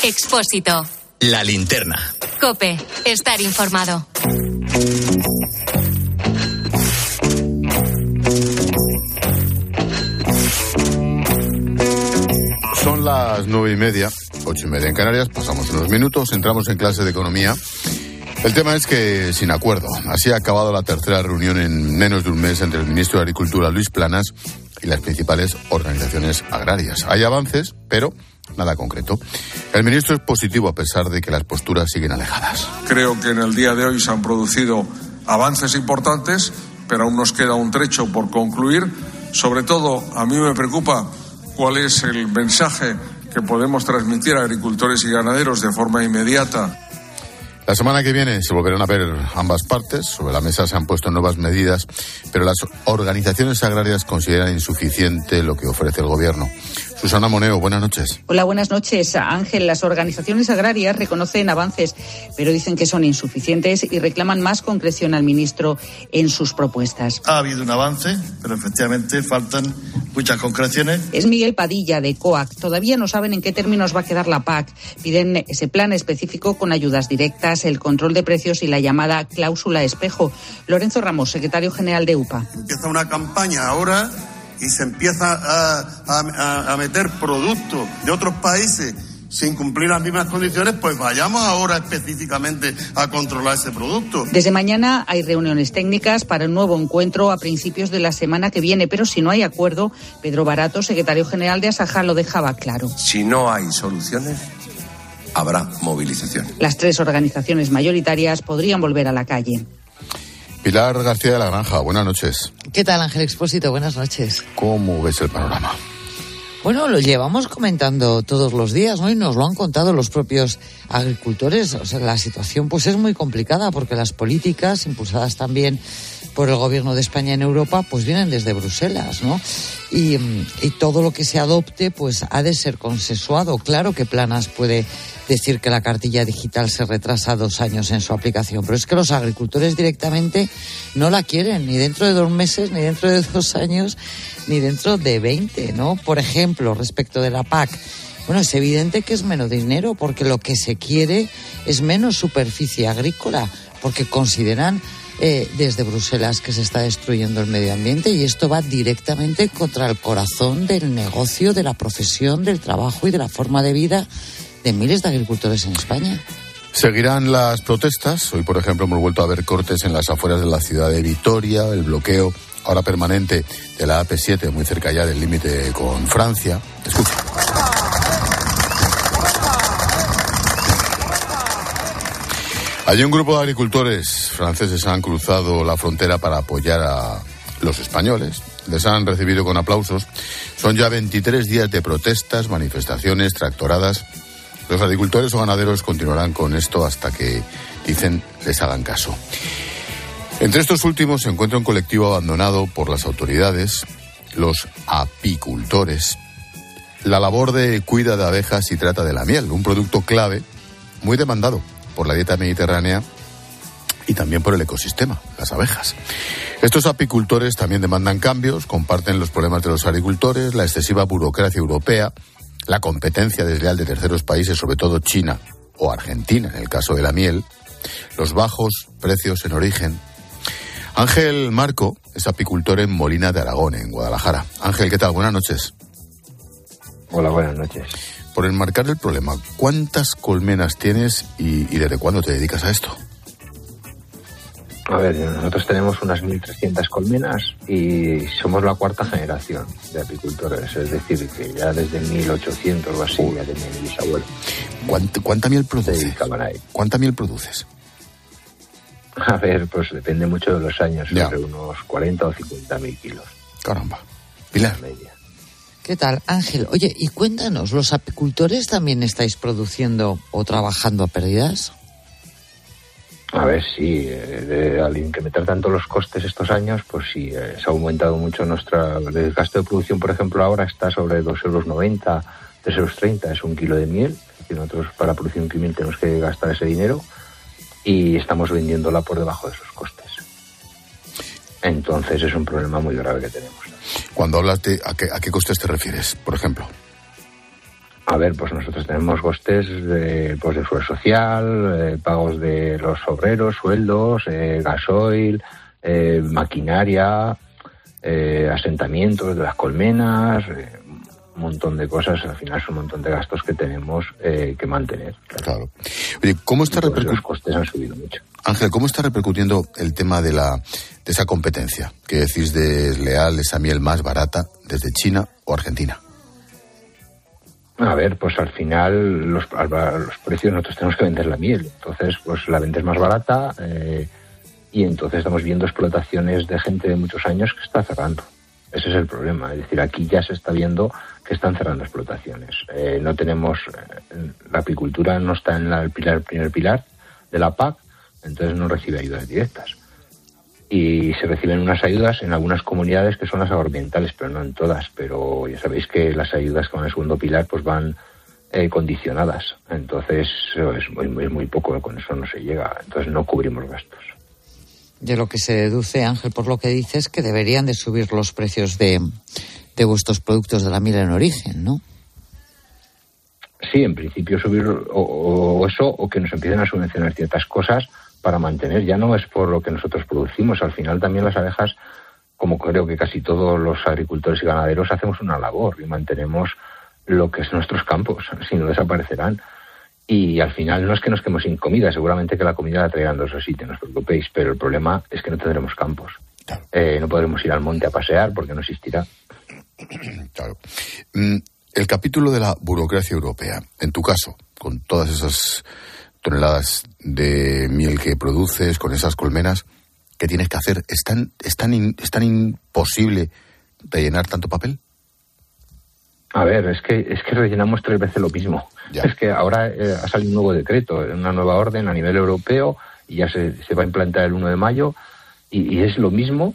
Expósito. La linterna. Cope. Estar informado. Son las nueve y media, ocho y media en Canarias, pasamos unos minutos, entramos en clase de economía El tema es que sin acuerdo. Así ha acabado la tercera reunión en menos de un mes entre el ministro de Agricultura, Luis Planas, y las principales organizaciones agrarias. Hay avances, pero nada concreto. El ministro es positivo a pesar de que las posturas siguen alejadas. Creo que en el día de hoy se han producido avances importantes, pero aún nos queda un trecho por concluir. Sobre todo, a mí me preocupa cuál es el mensaje que podemos transmitir a agricultores y ganaderos de forma inmediata la semana que viene se volverán a ver ambas partes. Sobre la mesa se han puesto nuevas medidas, pero las organizaciones agrarias consideran insuficiente lo que ofrece el Gobierno. Susana Moneo, buenas noches. Hola, buenas noches. Ángel, las organizaciones agrarias reconocen avances, pero dicen que son insuficientes y reclaman más concreción al ministro en sus propuestas. Ha habido un avance, pero efectivamente faltan muchas concreciones. Es Miguel Padilla de COAC. Todavía no saben en qué términos va a quedar la PAC. Piden ese plan específico con ayudas directas, el control de precios y la llamada cláusula espejo. Lorenzo Ramos, secretario general de UPA. Empieza una campaña ahora y se empieza a, meter productos de otros países sin cumplir las mismas condiciones, pues vayamos ahora específicamente a controlar ese producto. Desde mañana hay reuniones técnicas para un nuevo encuentro a principios de la semana que viene, pero si no hay acuerdo, Pedro Barato, secretario general de Asaja, lo dejaba claro. Si no hay soluciones, habrá movilización. Las tres organizaciones mayoritarias podrían volver a la calle. Pilar García de la Granja, buenas noches. ¿Qué tal, Ángel Expósito? Buenas noches. ¿Cómo ves el panorama? Bueno, lo llevamos comentando todos los días, ¿no? Y nos lo han contado los propios agricultores. O sea, la situación pues es muy complicada porque las políticas impulsadas también por el gobierno de España en Europa pues vienen desde Bruselas, ¿no? Y, y todo lo que se adopte pues ha de ser consensuado. Claro que Planas puede decir que la cartilla digital se retrasa dos años en su aplicación, pero es que los agricultores directamente no la quieren, ni dentro de dos meses, ni dentro de dos años, ni dentro de veinte, ¿no? Por ejemplo, respecto de la PAC. Bueno, es evidente que es menos dinero porque lo que se quiere es menos superficie agrícola, porque consideran eh, desde Bruselas que se está destruyendo el medio ambiente y esto va directamente contra el corazón del negocio, de la profesión, del trabajo y de la forma de vida de miles de agricultores en España. Seguirán las protestas. Hoy, por ejemplo, hemos vuelto a ver cortes en las afueras de la ciudad de Vitoria, el bloqueo ahora permanente de la AP7, muy cerca ya del límite con Francia. Escucha. Hay un grupo de agricultores franceses han cruzado la frontera para apoyar a los españoles. Les han recibido con aplausos. Son ya 23 días de protestas, manifestaciones, tractoradas los agricultores o ganaderos continuarán con esto hasta que, dicen, les hagan caso. Entre estos últimos se encuentra un colectivo abandonado por las autoridades, los apicultores. La labor de cuida de abejas y trata de la miel, un producto clave, muy demandado por la dieta mediterránea y también por el ecosistema, las abejas. Estos apicultores también demandan cambios, comparten los problemas de los agricultores, la excesiva burocracia europea, la competencia desleal de terceros países, sobre todo China o Argentina, en el caso de la miel, los bajos precios en origen. Ángel Marco es apicultor en Molina de Aragón, en Guadalajara. Ángel, ¿qué tal? Buenas noches. Hola, buenas noches. Por enmarcar el problema, ¿cuántas colmenas tienes y, y desde cuándo te dedicas a esto? A ver, nosotros tenemos unas 1.300 colmenas y somos la cuarta generación de apicultores, es decir, que ya desde 1800 o así ya tenía mi bisabuelo. ¿Cuánta, miel produces? ¿Cuánta miel produces? A ver, pues depende mucho de los años, entre unos 40 o 50 mil kilos. Caramba. Pilar. ¿Qué tal, Ángel? Oye, y cuéntanos, ¿los apicultores también estáis produciendo o trabajando a pérdidas? A ver, sí, eh, al incrementar tanto los costes estos años, pues sí, eh, se ha aumentado mucho nuestra... Gasto de producción, por ejemplo, ahora está sobre 2,90 euros, 3,30 euros, es un kilo de miel. Y nosotros para producción miel tenemos que gastar ese dinero y estamos vendiéndola por debajo de esos costes. Entonces es un problema muy grave que tenemos. Cuando hablas de... ¿A qué, a qué costes te refieres, por ejemplo? A ver, pues nosotros tenemos costes de, pues de suelo social, eh, pagos de los obreros, sueldos, eh, gasoil, eh, maquinaria, asentamientos de las colmenas, un montón de cosas, al final es un montón de gastos que tenemos eh, que mantener. Claro. Oye, ¿cómo está repercutiendo? Los costes han subido mucho. Ángel, ¿cómo está repercutiendo el tema de la de esa competencia que decís de leal esa miel más barata desde China o Argentina? A ver, pues al final los, los precios nosotros tenemos que vender la miel, entonces pues la vendes más barata eh, y entonces estamos viendo explotaciones de gente de muchos años que está cerrando. Ese es el problema, es decir, aquí ya se está viendo que están cerrando explotaciones. Eh, no tenemos, eh, la apicultura no está en la, el primer pilar de la PAC, entonces no recibe ayudas directas y se reciben unas ayudas en algunas comunidades que son las agroambientales, pero no en todas. Pero ya sabéis que las ayudas con el segundo pilar pues van eh, condicionadas. Entonces es muy, es muy poco, con eso no se llega. Entonces no cubrimos gastos. De lo que se deduce, Ángel, por lo que dices, que deberían de subir los precios de, de vuestros productos de la miel en origen, ¿no? Sí, en principio subir o, o eso, o que nos empiecen a subvencionar ciertas cosas para mantener. Ya no es por lo que nosotros producimos. Al final también las abejas, como creo que casi todos los agricultores y ganaderos, hacemos una labor y mantenemos lo que es nuestros campos, si no desaparecerán. Y al final no es que nos quedemos sin comida, seguramente que la comida la traerán de otros sitios, no os preocupéis, pero el problema es que no tendremos campos. Eh, no podremos ir al monte a pasear porque no existirá. [CLEARS THROAT] Claro. Mm, el capítulo de la burocracia europea, en tu caso, con todas esas toneladas de miel que produces, con esas colmenas, ¿qué tienes que hacer? ¿Es tan, es tan, es tan imposible rellenar tanto papel? A ver, es que, es que rellenamos tres veces lo mismo. Es que ahora eh, ha salido un nuevo decreto, una nueva orden a nivel europeo y ya se, se va a implantar el 1 de mayo y, y, es lo mismo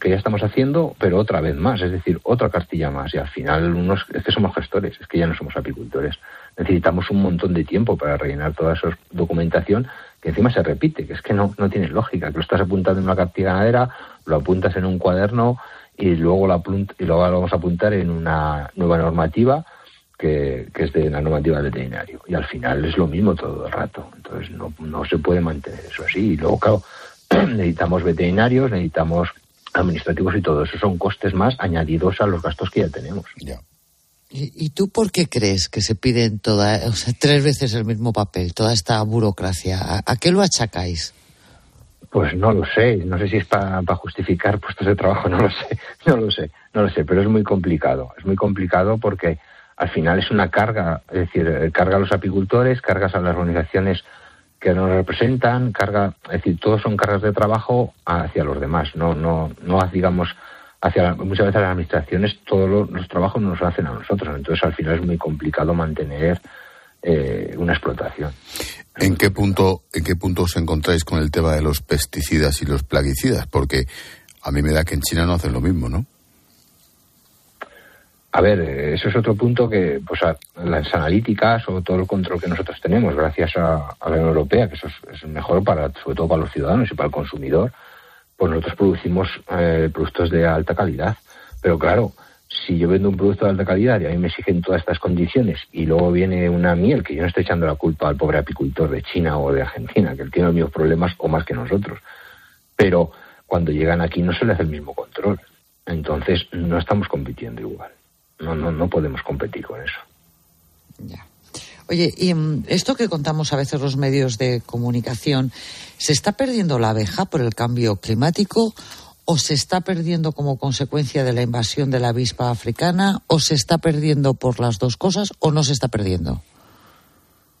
que ya estamos haciendo, pero otra vez más, es decir, otra cartilla más. Y al final unos, es que somos gestores, es que ya no somos apicultores necesitamos un montón de tiempo para rellenar toda esa documentación que encima se repite, que es que no, no tiene lógica, que lo estás apuntando en una cartilla ganadera, lo apuntas en un cuaderno y luego lo, y luego lo vamos a apuntar en una nueva normativa que, que, es de la normativa del veterinario. Y al final es lo mismo todo el rato. Entonces no, no se puede mantener eso así. Y luego, claro, [CLEARS THROAT] necesitamos veterinarios, necesitamos administrativos y todo eso son costes más añadidos a los gastos que ya tenemos. Ya. ¿Y, tú por qué crees que se piden toda, o sea, tres veces el mismo papel, toda esta burocracia? ¿A, qué lo achacáis? Pues no lo sé, no sé si es para, justificar puestos de trabajo, [LAUGHS] no lo sé, no lo sé, no lo sé, pero es muy complicado, es muy complicado porque al final es una carga, es decir, carga a los apicultores, cargas a las organizaciones que nos representan, carga, es decir, todos son cargas de trabajo hacia los demás, no, no, no digamos, hacia muchas veces las administraciones todos los, los, trabajos nos lo hacen a nosotros, entonces al final es muy complicado mantener eh, una explotación. ¿En qué punto en qué punto os encontráis con el tema de los pesticidas y los plaguicidas? Porque a mí me da que en China no hacen lo mismo, ¿no? A ver, eso es otro punto que, pues, las analíticas o todo el control que nosotros tenemos, gracias a, a la Unión Europea, que eso es, es, mejor para, sobre todo para los ciudadanos y para el consumidor, pues nosotros producimos eh, productos de alta calidad. Pero claro, si yo vendo un producto de alta calidad y a mí me exigen todas estas condiciones y luego viene una miel, que yo no estoy echando la culpa al pobre apicultor de China o de Argentina, que él tiene los mismos problemas o más que nosotros, pero cuando llegan aquí no se le hace el mismo control. Entonces no estamos compitiendo igual. No, no, no podemos competir con eso. Ya. Oye, y mm, esto que contamos a veces los medios de comunicación, ¿se está perdiendo la abeja por el cambio climático o se está perdiendo como consecuencia de la invasión de la avispa africana o se está perdiendo por las dos cosas o no se está perdiendo?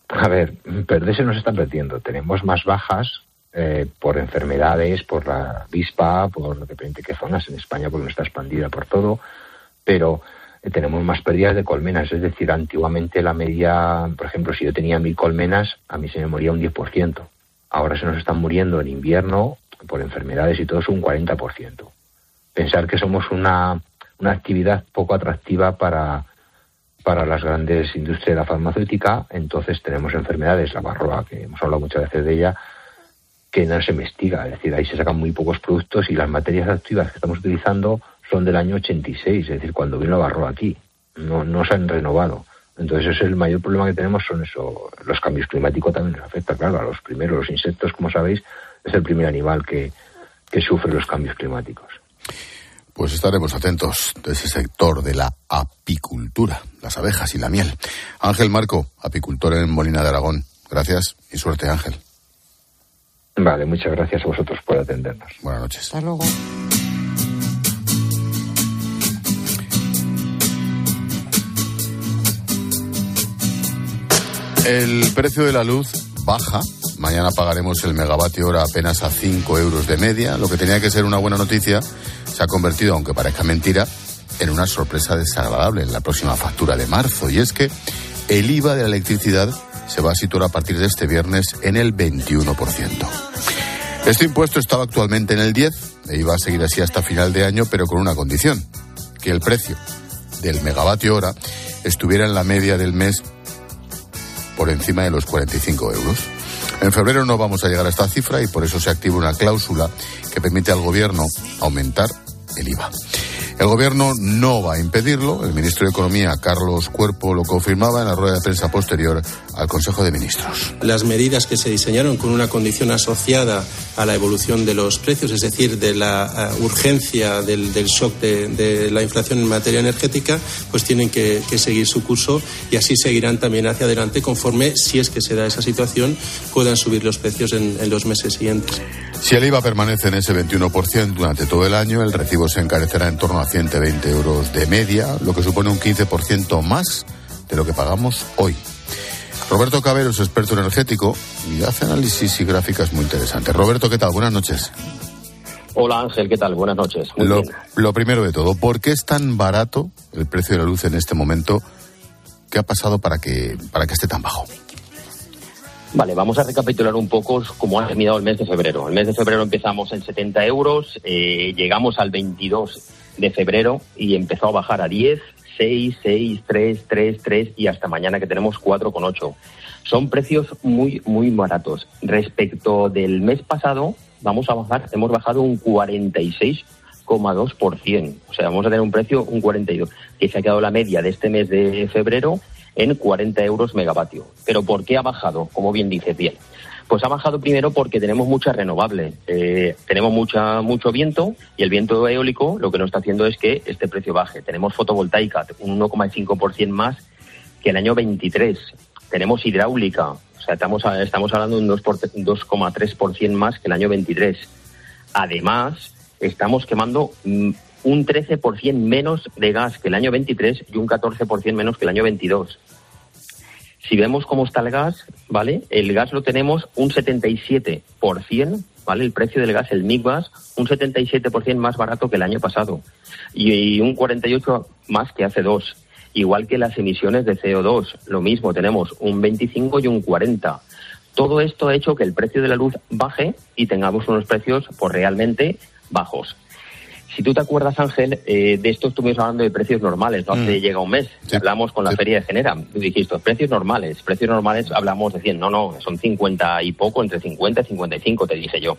A ver, perderse no se está perdiendo. Tenemos más bajas eh, por enfermedades, por la avispa, por depende de qué zonas en España, porque no está expandida por todo, pero tenemos más pérdidas de colmenas. Es decir, antiguamente la media, por ejemplo, si yo tenía mil colmenas, a mí se me moría un 10%. Ahora se nos están muriendo en invierno por enfermedades y todo es un 40%. Pensar que somos una, una actividad poco atractiva para, para las grandes industrias de la farmacéutica, entonces tenemos enfermedades, la barroa, que hemos hablado muchas veces de ella, que no se investiga. Es decir, ahí se sacan muy pocos productos y las materias activas que estamos utilizando son del año 86, es decir, cuando vino Barro aquí. No, no se han renovado. Entonces, ese es el mayor problema que tenemos, son eso. Los cambios climáticos también nos afectan, claro, a los primeros, los insectos, como sabéis, es el primer animal que, que sufre los cambios climáticos. pues estaremos atentos de ese sector de la apicultura, las abejas y la miel. Ángel Marco, apicultor en Molina de Aragón. Gracias y suerte, Ángel. Vale, muchas gracias a vosotros por atendernos. Buenas noches. Hasta luego. El precio de la luz baja. Mañana pagaremos el megavatio hora apenas a 5 euros de media. Lo que tenía que ser una buena noticia se ha convertido, aunque parezca mentira, en una sorpresa desagradable en la próxima factura de marzo. Y es que el IVA de la electricidad se va a situar a partir de este viernes en el 21%. Este impuesto estaba actualmente en el 10 e iba a seguir así hasta final de año, pero con una condición, que el precio del megavatio hora estuviera en la media del mes por encima de los 45 euros. En febrero no vamos a llegar a esta cifra y por eso se activa una cláusula que permite al Gobierno aumentar el IVA. El Gobierno no va a impedirlo. El ministro de Economía, Carlos Cuerpo, lo confirmaba en la rueda de prensa posterior al Consejo de Ministros. Las medidas que se diseñaron con una condición asociada a la evolución de los precios, es decir, de la uh, urgencia del, shock de, la inflación en materia energética, pues tienen que, seguir su curso y así seguirán también hacia adelante conforme, si es que se da esa situación, puedan subir los precios en los meses siguientes. Si el IVA permanece en ese 21% durante todo el año, el recibo se encarecerá en torno a 120 euros de media, lo que supone un 15% más de lo que pagamos hoy. Roberto Caberos, experto energético, y hace análisis y gráficas muy interesantes. Roberto, ¿qué tal? Buenas noches. Hola Ángel, ¿qué tal? Buenas noches. Lo, lo, primero de todo, ¿por qué es tan barato el precio de la luz en este momento? ¿Qué ha pasado para que, para que esté tan bajo? Vale, vamos a recapitular un poco cómo ha terminado el mes de febrero. El mes de febrero empezamos en 70 euros, eh, llegamos al 22 de febrero y empezó a bajar a 10, 6, 6, 3, 3, 3 y hasta mañana que tenemos 4,8. Son precios muy, muy baratos. Respecto del mes pasado, vamos a bajar, hemos bajado un 46,2%. O sea, vamos a tener un precio, un 42, que se ha quedado la media de este mes de febrero en 40 euros megavatio. Pero ¿por qué ha bajado? Como bien dices, bien. Pues ha bajado primero porque tenemos mucha renovable. Eh, tenemos mucha, mucho viento y el viento eólico lo que nos está haciendo es que este precio baje. Tenemos fotovoltaica, un 1,5% más que el año 23. Tenemos hidráulica, o sea, estamos, estamos hablando de un 2,3% más que el año 23. Además, estamos quemando un 13% menos de gas que el año 23 y un 14% menos que el año 22. Si vemos cómo está el gas, ¿vale? El gas lo tenemos un 77%, ¿vale? El precio del gas, el MIGBAS, un 77% más barato que el año pasado y un 48% más que hace dos. Igual que las emisiones de CO2, lo mismo, tenemos un 25 y un 40. Todo esto ha hecho que el precio de la luz baje y tengamos unos precios pues realmente bajos. Si tú te acuerdas, Ángel, eh, de esto estuvimos hablando de precios normales, no hace mm. llega un mes. Sí. Hablamos con la sí. feria de Genera. Tú dijiste, precios normales. Precios normales hablamos de 100. No, no, son 50 y poco, entre 50 y 55, te dije yo.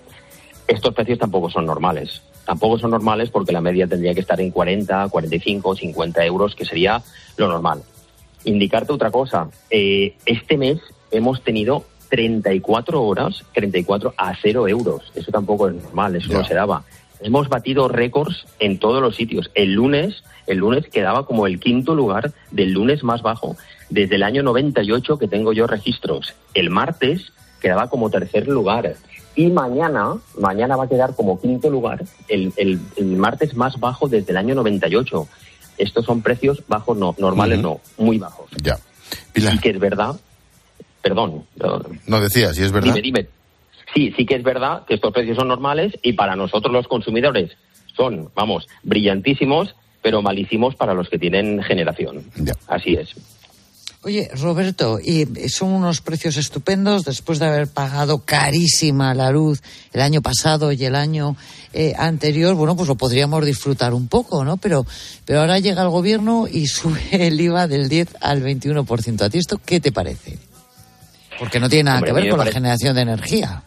Estos precios tampoco son normales. Tampoco son normales porque la media tendría que estar en 40, 45, 50 euros, que sería lo normal. Indicarte otra cosa. Eh, este mes hemos tenido 34 horas, 34 a 0 euros. Eso tampoco es normal, eso yeah. no se daba hemos batido récords en todos los sitios. El lunes, el lunes quedaba como el quinto lugar del lunes más bajo desde el año 98 que tengo yo registros. El martes quedaba como tercer lugar. Y mañana, mañana va a quedar como quinto lugar el, el, el martes más bajo desde el año 98. Estos son precios bajos, no, normales uh -huh. no, muy bajos. Ya. Pilar. Y que es verdad, perdón, perdón. No decías, y es verdad. Dime, dime. Sí, sí que es verdad que estos precios son normales y para nosotros los consumidores son, vamos, brillantísimos, pero malísimos para los que tienen generación. Ya. Así es. Oye, Roberto, y son unos precios estupendos después de haber pagado carísima la luz el año pasado y el año eh, anterior. Bueno, pues lo podríamos disfrutar un poco, ¿no? Pero, pero ahora llega el gobierno y [LAUGHS] sube el IVA del 10 al 21%. ¿A ti esto qué te parece? Porque no tiene nada Hombre, que ver con parece... la generación de energía.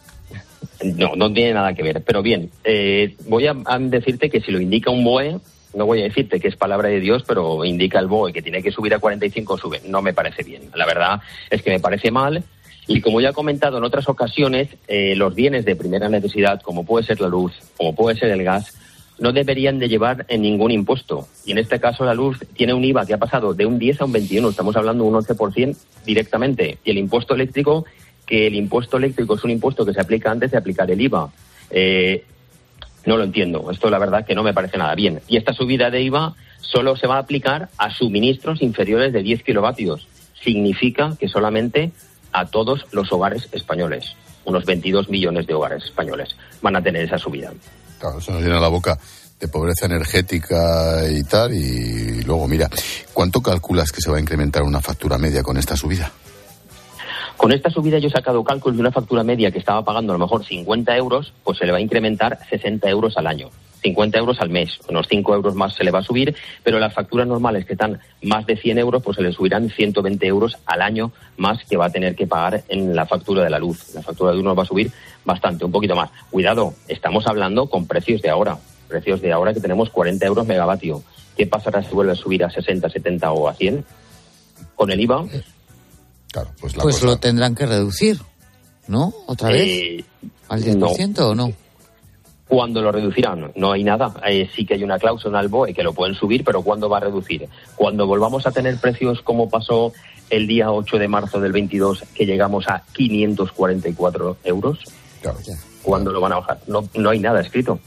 No, no tiene nada que ver. Pero bien, eh, voy a, decirte que si lo indica un BOE, no voy a decirte que es palabra de Dios, pero indica el BOE que tiene que subir a 45, sube. No me parece bien. La verdad es que me parece mal. Y como ya he comentado en otras ocasiones, eh, los bienes de primera necesidad, como puede ser la luz, como puede ser el gas, no deberían de llevar en ningún impuesto. Y en este caso la luz tiene un IVA que ha pasado de un 10 a un 21, estamos hablando de un 11% directamente. Y el impuesto eléctrico, que el impuesto eléctrico es un impuesto que se aplica antes de aplicar el IVA. Eh, no lo entiendo. Esto la verdad que no me parece nada bien. Y esta subida de IVA solo se va a aplicar a suministros inferiores de 10 kilovatios. Significa que solamente a todos los hogares españoles, unos 22 millones de hogares españoles, van a tener esa subida. Claro, eso nos llena la boca de pobreza energética y tal. Y luego, mira, ¿cuánto calculas que se va a incrementar una factura media con esta subida? Con esta subida yo he sacado cálculos de una factura media que estaba pagando a lo mejor 50 euros, pues se le va a incrementar 60 euros al año. 50 euros al mes, unos 5 euros más se le va a subir, pero las facturas normales que están más de 100 euros, pues se le subirán 120 euros al año más que va a tener que pagar en la factura de la luz. La factura de uno va a subir bastante, un poquito más. Cuidado, estamos hablando con precios de ahora, precios de ahora que tenemos 40 euros megavatio. ¿Qué pasará si vuelve a subir a 60, 70 o a 100? Con el IVA, Claro, pues la Pues cosa- lo tendrán que reducir, ¿no? ¿Otra vez? Eh, ¿Al 10% o no? ¿Cuándo lo reducirán? No hay nada. Eh, sí que hay una cláusula en el BOE que lo pueden subir, pero ¿cuándo va a reducir? Cuando volvamos a tener precios como pasó el día 8 de marzo del 22, que llegamos a 544 euros. ¿Cuándo lo van a bajar? No, no hay nada escrito.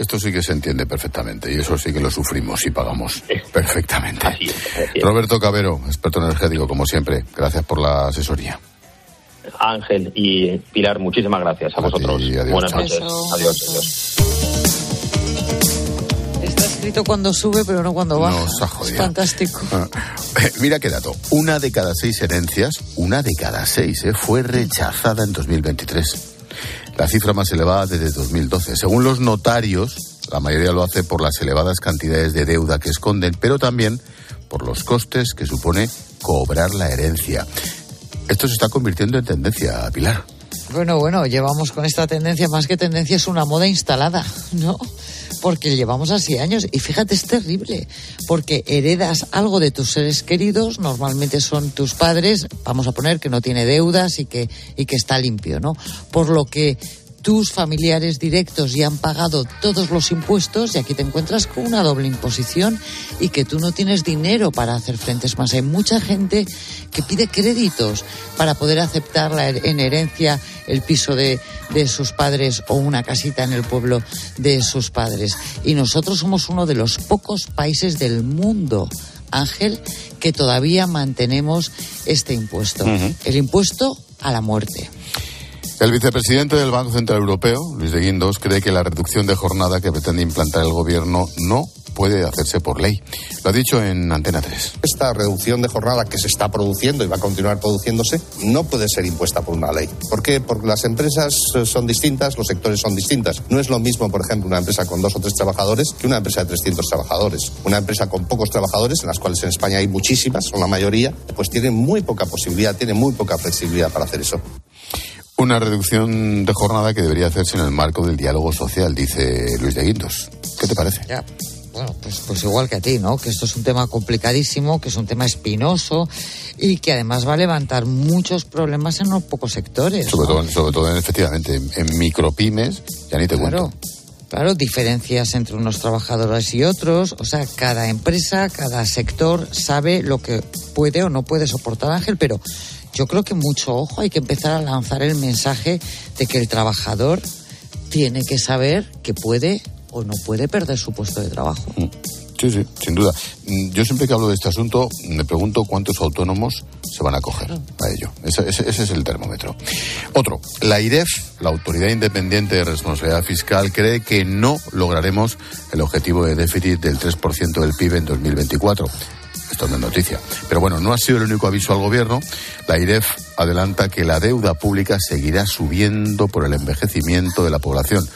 Esto sí que se entiende perfectamente y eso sí que lo sufrimos y pagamos perfectamente. es. Roberto Cabero, experto energético, como siempre. Gracias por la asesoría. Ángel y Pilar, muchísimas gracias a, vosotros. Buenas chao. noches. Beso. Adiós. adiós. Está escrito cuando sube, pero no cuando baja. Ha es fantástico. Ah, eh, Mira qué dato. Una de cada seis herencias, una de cada seis, eh, fue rechazada en 2023. La cifra más elevada desde 2012. Según los notarios, la mayoría lo hace por las elevadas cantidades de deuda que esconden, pero también por los costes que supone cobrar la herencia. Esto se está convirtiendo en tendencia, Pilar. Bueno, bueno, llevamos con esta tendencia, más que tendencia, es una moda instalada, ¿no? Porque llevamos así años y fíjate, es terrible, porque heredas algo de tus seres queridos, normalmente son tus padres, vamos a poner que no tiene deudas y que, y que está limpio, ¿no? Por lo que tus familiares directos ya han pagado todos los impuestos y aquí te encuentras con una doble imposición y que tú no tienes dinero para hacer frentes más. Hay mucha gente que pide créditos para poder aceptar la en herencia el piso de, de sus padres o una casita en el pueblo de sus padres. Y nosotros somos uno de los pocos países del mundo, Ángel, que todavía mantenemos este impuesto. El impuesto a la muerte. El vicepresidente del Banco Central Europeo, Luis de Guindos, cree que la reducción de jornada que pretende implantar el gobierno no puede hacerse por ley. Lo ha dicho en Antena 3. Esta reducción de jornada que se está produciendo y va a continuar produciéndose no puede ser impuesta por una ley. ¿Por qué? Porque las empresas eh, son distintas, los sectores son distintas. No es lo mismo, por ejemplo, una empresa con dos o tres trabajadores que una empresa de 300 trabajadores. Una empresa con pocos trabajadores, en las cuales en España hay muchísimas, son la mayoría, pues tiene muy poca posibilidad, tiene muy poca flexibilidad para hacer eso. Una reducción de jornada que debería hacerse en el marco del diálogo social, dice Luis de Guindos. ¿Qué te parece? Ya. Bueno, pues, pues igual que a ti, ¿no? Que esto es un tema complicadísimo, que es un tema espinoso y que además va a levantar muchos problemas en unos pocos sectores. Sobre ¿no? todo, sobre todo, efectivamente, en, en micropymes, ya ni te Claro. cuento. Claro, diferencias entre unos trabajadores y otros. O sea, cada empresa, cada sector sabe lo que puede o no puede soportar Ángel, pero yo creo que mucho ojo, hay que empezar a lanzar el mensaje de que el trabajador tiene que saber que puede o no puede perder su puesto de trabajo. Sí, sí, sin duda. Mm, Yo siempre que hablo de este asunto me pregunto cuántos autónomos se van a coger a ello. Ese es el termómetro. Otro, la IREF, la Autoridad Independiente de Responsabilidad Fiscal, cree que no lograremos el objetivo de déficit del 3% del PIB en 2024. Esto no es noticia. Pero bueno, no ha sido el único aviso al gobierno. La IREF adelanta que la deuda pública seguirá subiendo por el envejecimiento de la población.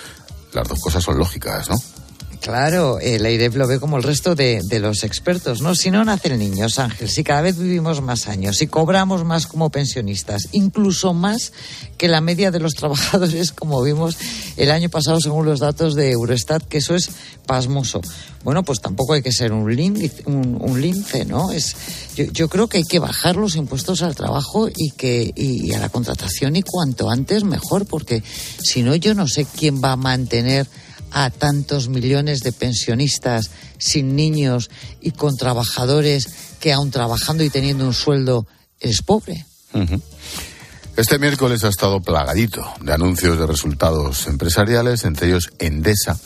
Las dos cosas son lógicas, ¿no? Claro, el AIREF lo ve como el resto de, los expertos, ¿no? Si no nacen niños, Ángel, si cada vez vivimos más años, si cobramos más como pensionistas, incluso más que la media de los [LAUGHS] trabajadores, como vimos el año pasado según los datos de Eurostat, que eso es pasmoso. Bueno, pues tampoco hay que ser un, lince, un, ¿no? Es, yo, yo creo que hay que bajar los impuestos al trabajo y, que, y a la contratación y cuanto antes mejor, porque si no yo no sé quién va a mantener a tantos millones de pensionistas sin niños y con trabajadores que aun trabajando y teniendo un sueldo es pobre? Este miércoles ha estado plagadito de anuncios de resultados empresariales, entre ellos Endesa,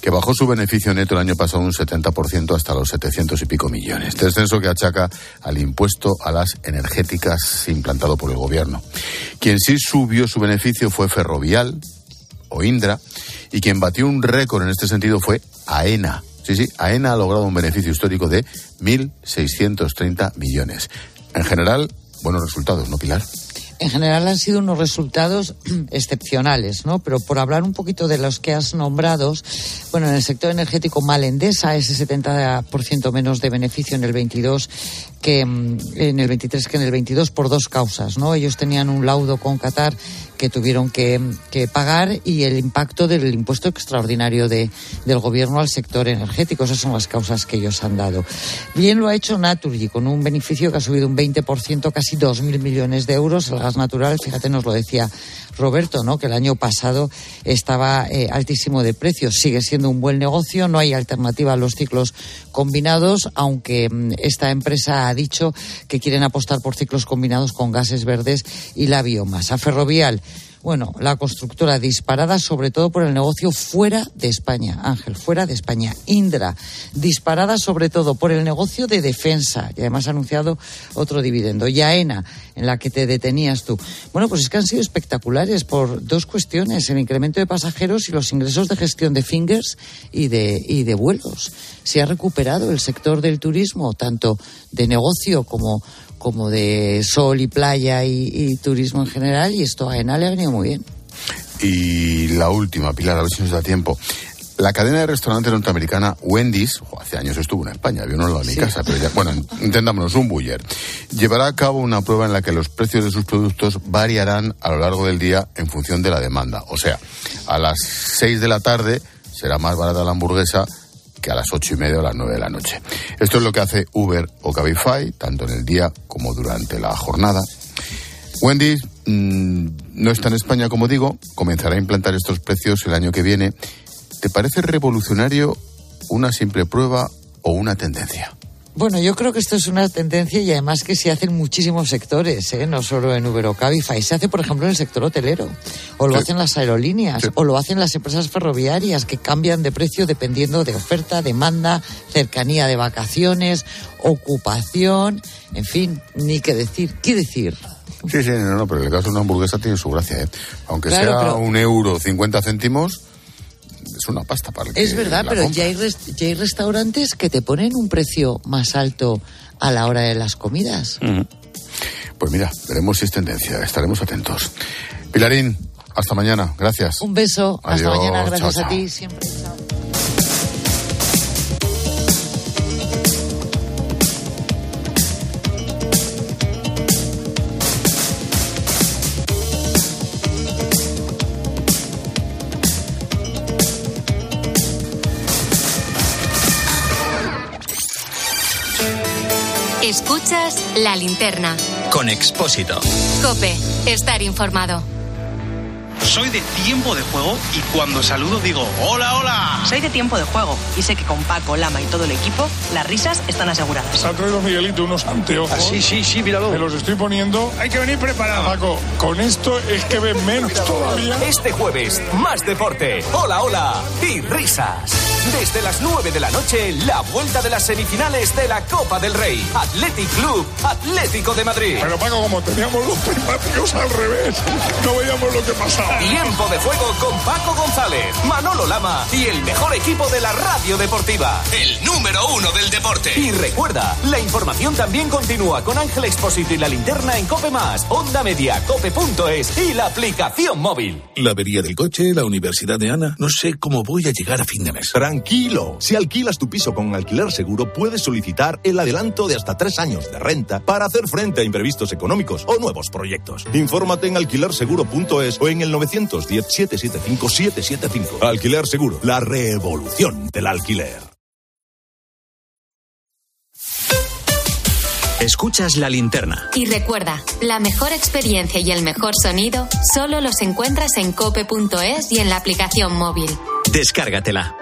que bajó su beneficio neto el año pasado un 70% hasta los 700 y pico millones. Descenso que achaca al impuesto a las energéticas implantado por el gobierno. Quien sí subió su beneficio fue Ferrovial o Indra y quien batió un récord en este sentido fue AENA. Sí, sí, AENA ha logrado un beneficio histórico de 1.630 millones. En general, buenos resultados, ¿no, Pilar? en general han sido unos resultados [CLEARS THROAT] excepcionales, ¿no? Pero por hablar un poquito de los que has nombrado, bueno, en el sector energético Malendesa, ese 70% menos de beneficio en el 22 que mm, en el 23 que en el 22 por dos causas, ¿no? Ellos tenían un laudo con Qatar que tuvieron que, pagar y el impacto del impuesto extraordinario de, del gobierno al sector energético. Esas son las causas que ellos han dado. Bien lo ha hecho Naturgy con un beneficio que ha subido un 20%, casi 2.000 millones de euros. El gas natural, fíjate, nos lo decía Roberto, ¿no? Que el año pasado estaba eh, altísimo de precios. Sigue siendo un buen negocio, no hay alternativa a los ciclos combinados, aunque mm, esta empresa ha dicho que quieren apostar por ciclos combinados con gases verdes y la biomasa. Ferrovial bueno, la constructora disparada sobre todo por el negocio fuera de España. Ángel, fuera de España. Indra, disparada sobre todo por el negocio de defensa. Y además ha anunciado otro dividendo. Y AENA, en la que te detenías tú. Bueno, pues es que han sido espectaculares por dos cuestiones. El incremento de pasajeros y los ingresos de gestión de fingers y de, y de vuelos. Se ha recuperado el sector del turismo, tanto de negocio como como de sol y playa y, turismo en general, y esto a ENA le ha venido muy bien. Y la última, Pilar, a ver si nos da tiempo. La cadena de restaurantes norteamericana Wendy's, hace años estuvo en España, vio uno en mi casa, pero ya, bueno, entendámonos, un buller, llevará a cabo una prueba en la que los precios de sus productos variarán a lo largo del día en función de la demanda. O sea, a las 6 de la tarde será más barata la hamburguesa que a las ocho y media o las nueve de la noche. Esto es lo que hace Uber o Cabify, tanto en el día como durante la jornada. Wendy mm, no está en España, como digo, comenzará a implantar estos precios el año que viene. ¿Te parece revolucionario una simple prueba o una tendencia? Bueno, yo creo que esto es una tendencia y además que se hace en muchísimos sectores, ¿eh? no solo en Uber o Cabify. Se hace, por ejemplo, en el sector hotelero, o lo hacen las aerolíneas, o lo hacen las empresas ferroviarias que cambian de precio dependiendo de oferta, demanda, cercanía de vacaciones, ocupación, en fin, ni qué decir. ¿Qué decir? Sí, sí, no, no, pero el caso de una hamburguesa tiene su gracia, ¿eh? Aunque sea un euro cincuenta céntimos es una pasta para el Es verdad, pero ya hay, ya hay, restaurantes que te ponen un precio más alto a la hora de las comidas. Pues mira, veremos si es tendencia, estaremos atentos. Pilarín, hasta mañana, gracias. Un beso, hasta mañana, gracias a ti, siempre. La linterna. Con Expósito. Cope, estar informado. Soy de tiempo de juego y cuando saludo digo hola, hola. Soy de tiempo de juego y sé que con Paco, Lama y todo el equipo las risas están aseguradas. Se ha traído Miguelito unos anteojos. Ah, sí, sí, sí, míralo. Me los estoy poniendo. Hay que venir preparado. Paco, con esto es que ven menos todavía. Este jueves, más deporte. Hola, hola y risas. Desde las 9 de la noche, la vuelta de las semifinales de la Copa del Rey. Athletic Club, Atlético de Madrid. Pero Paco, como teníamos los primáticos al revés, no veíamos lo que pasaba. Tiempo de juego con Paco González, Manolo Lama y el mejor equipo de la radio deportiva. El número uno del deporte. Y recuerda, la información también continúa con Ángel Expósito y la linterna en Cope Más, Onda Media, Cope.es y la aplicación móvil. La avería del coche, la universidad de Ana. No sé cómo voy a llegar a fin de mes. Tranquilo. Si alquilas tu piso con alquiler seguro, puedes solicitar el adelanto de hasta tres años de renta para hacer frente a imprevistos económicos o nuevos proyectos. Infórmate en alquilerseguro.es o en el 910 775 775. Alquiler seguro. La revolución del alquiler. Escuchas la linterna. Y recuerda, la mejor experiencia y el mejor sonido solo los encuentras en cope.es y en la aplicación móvil. Descárgatela.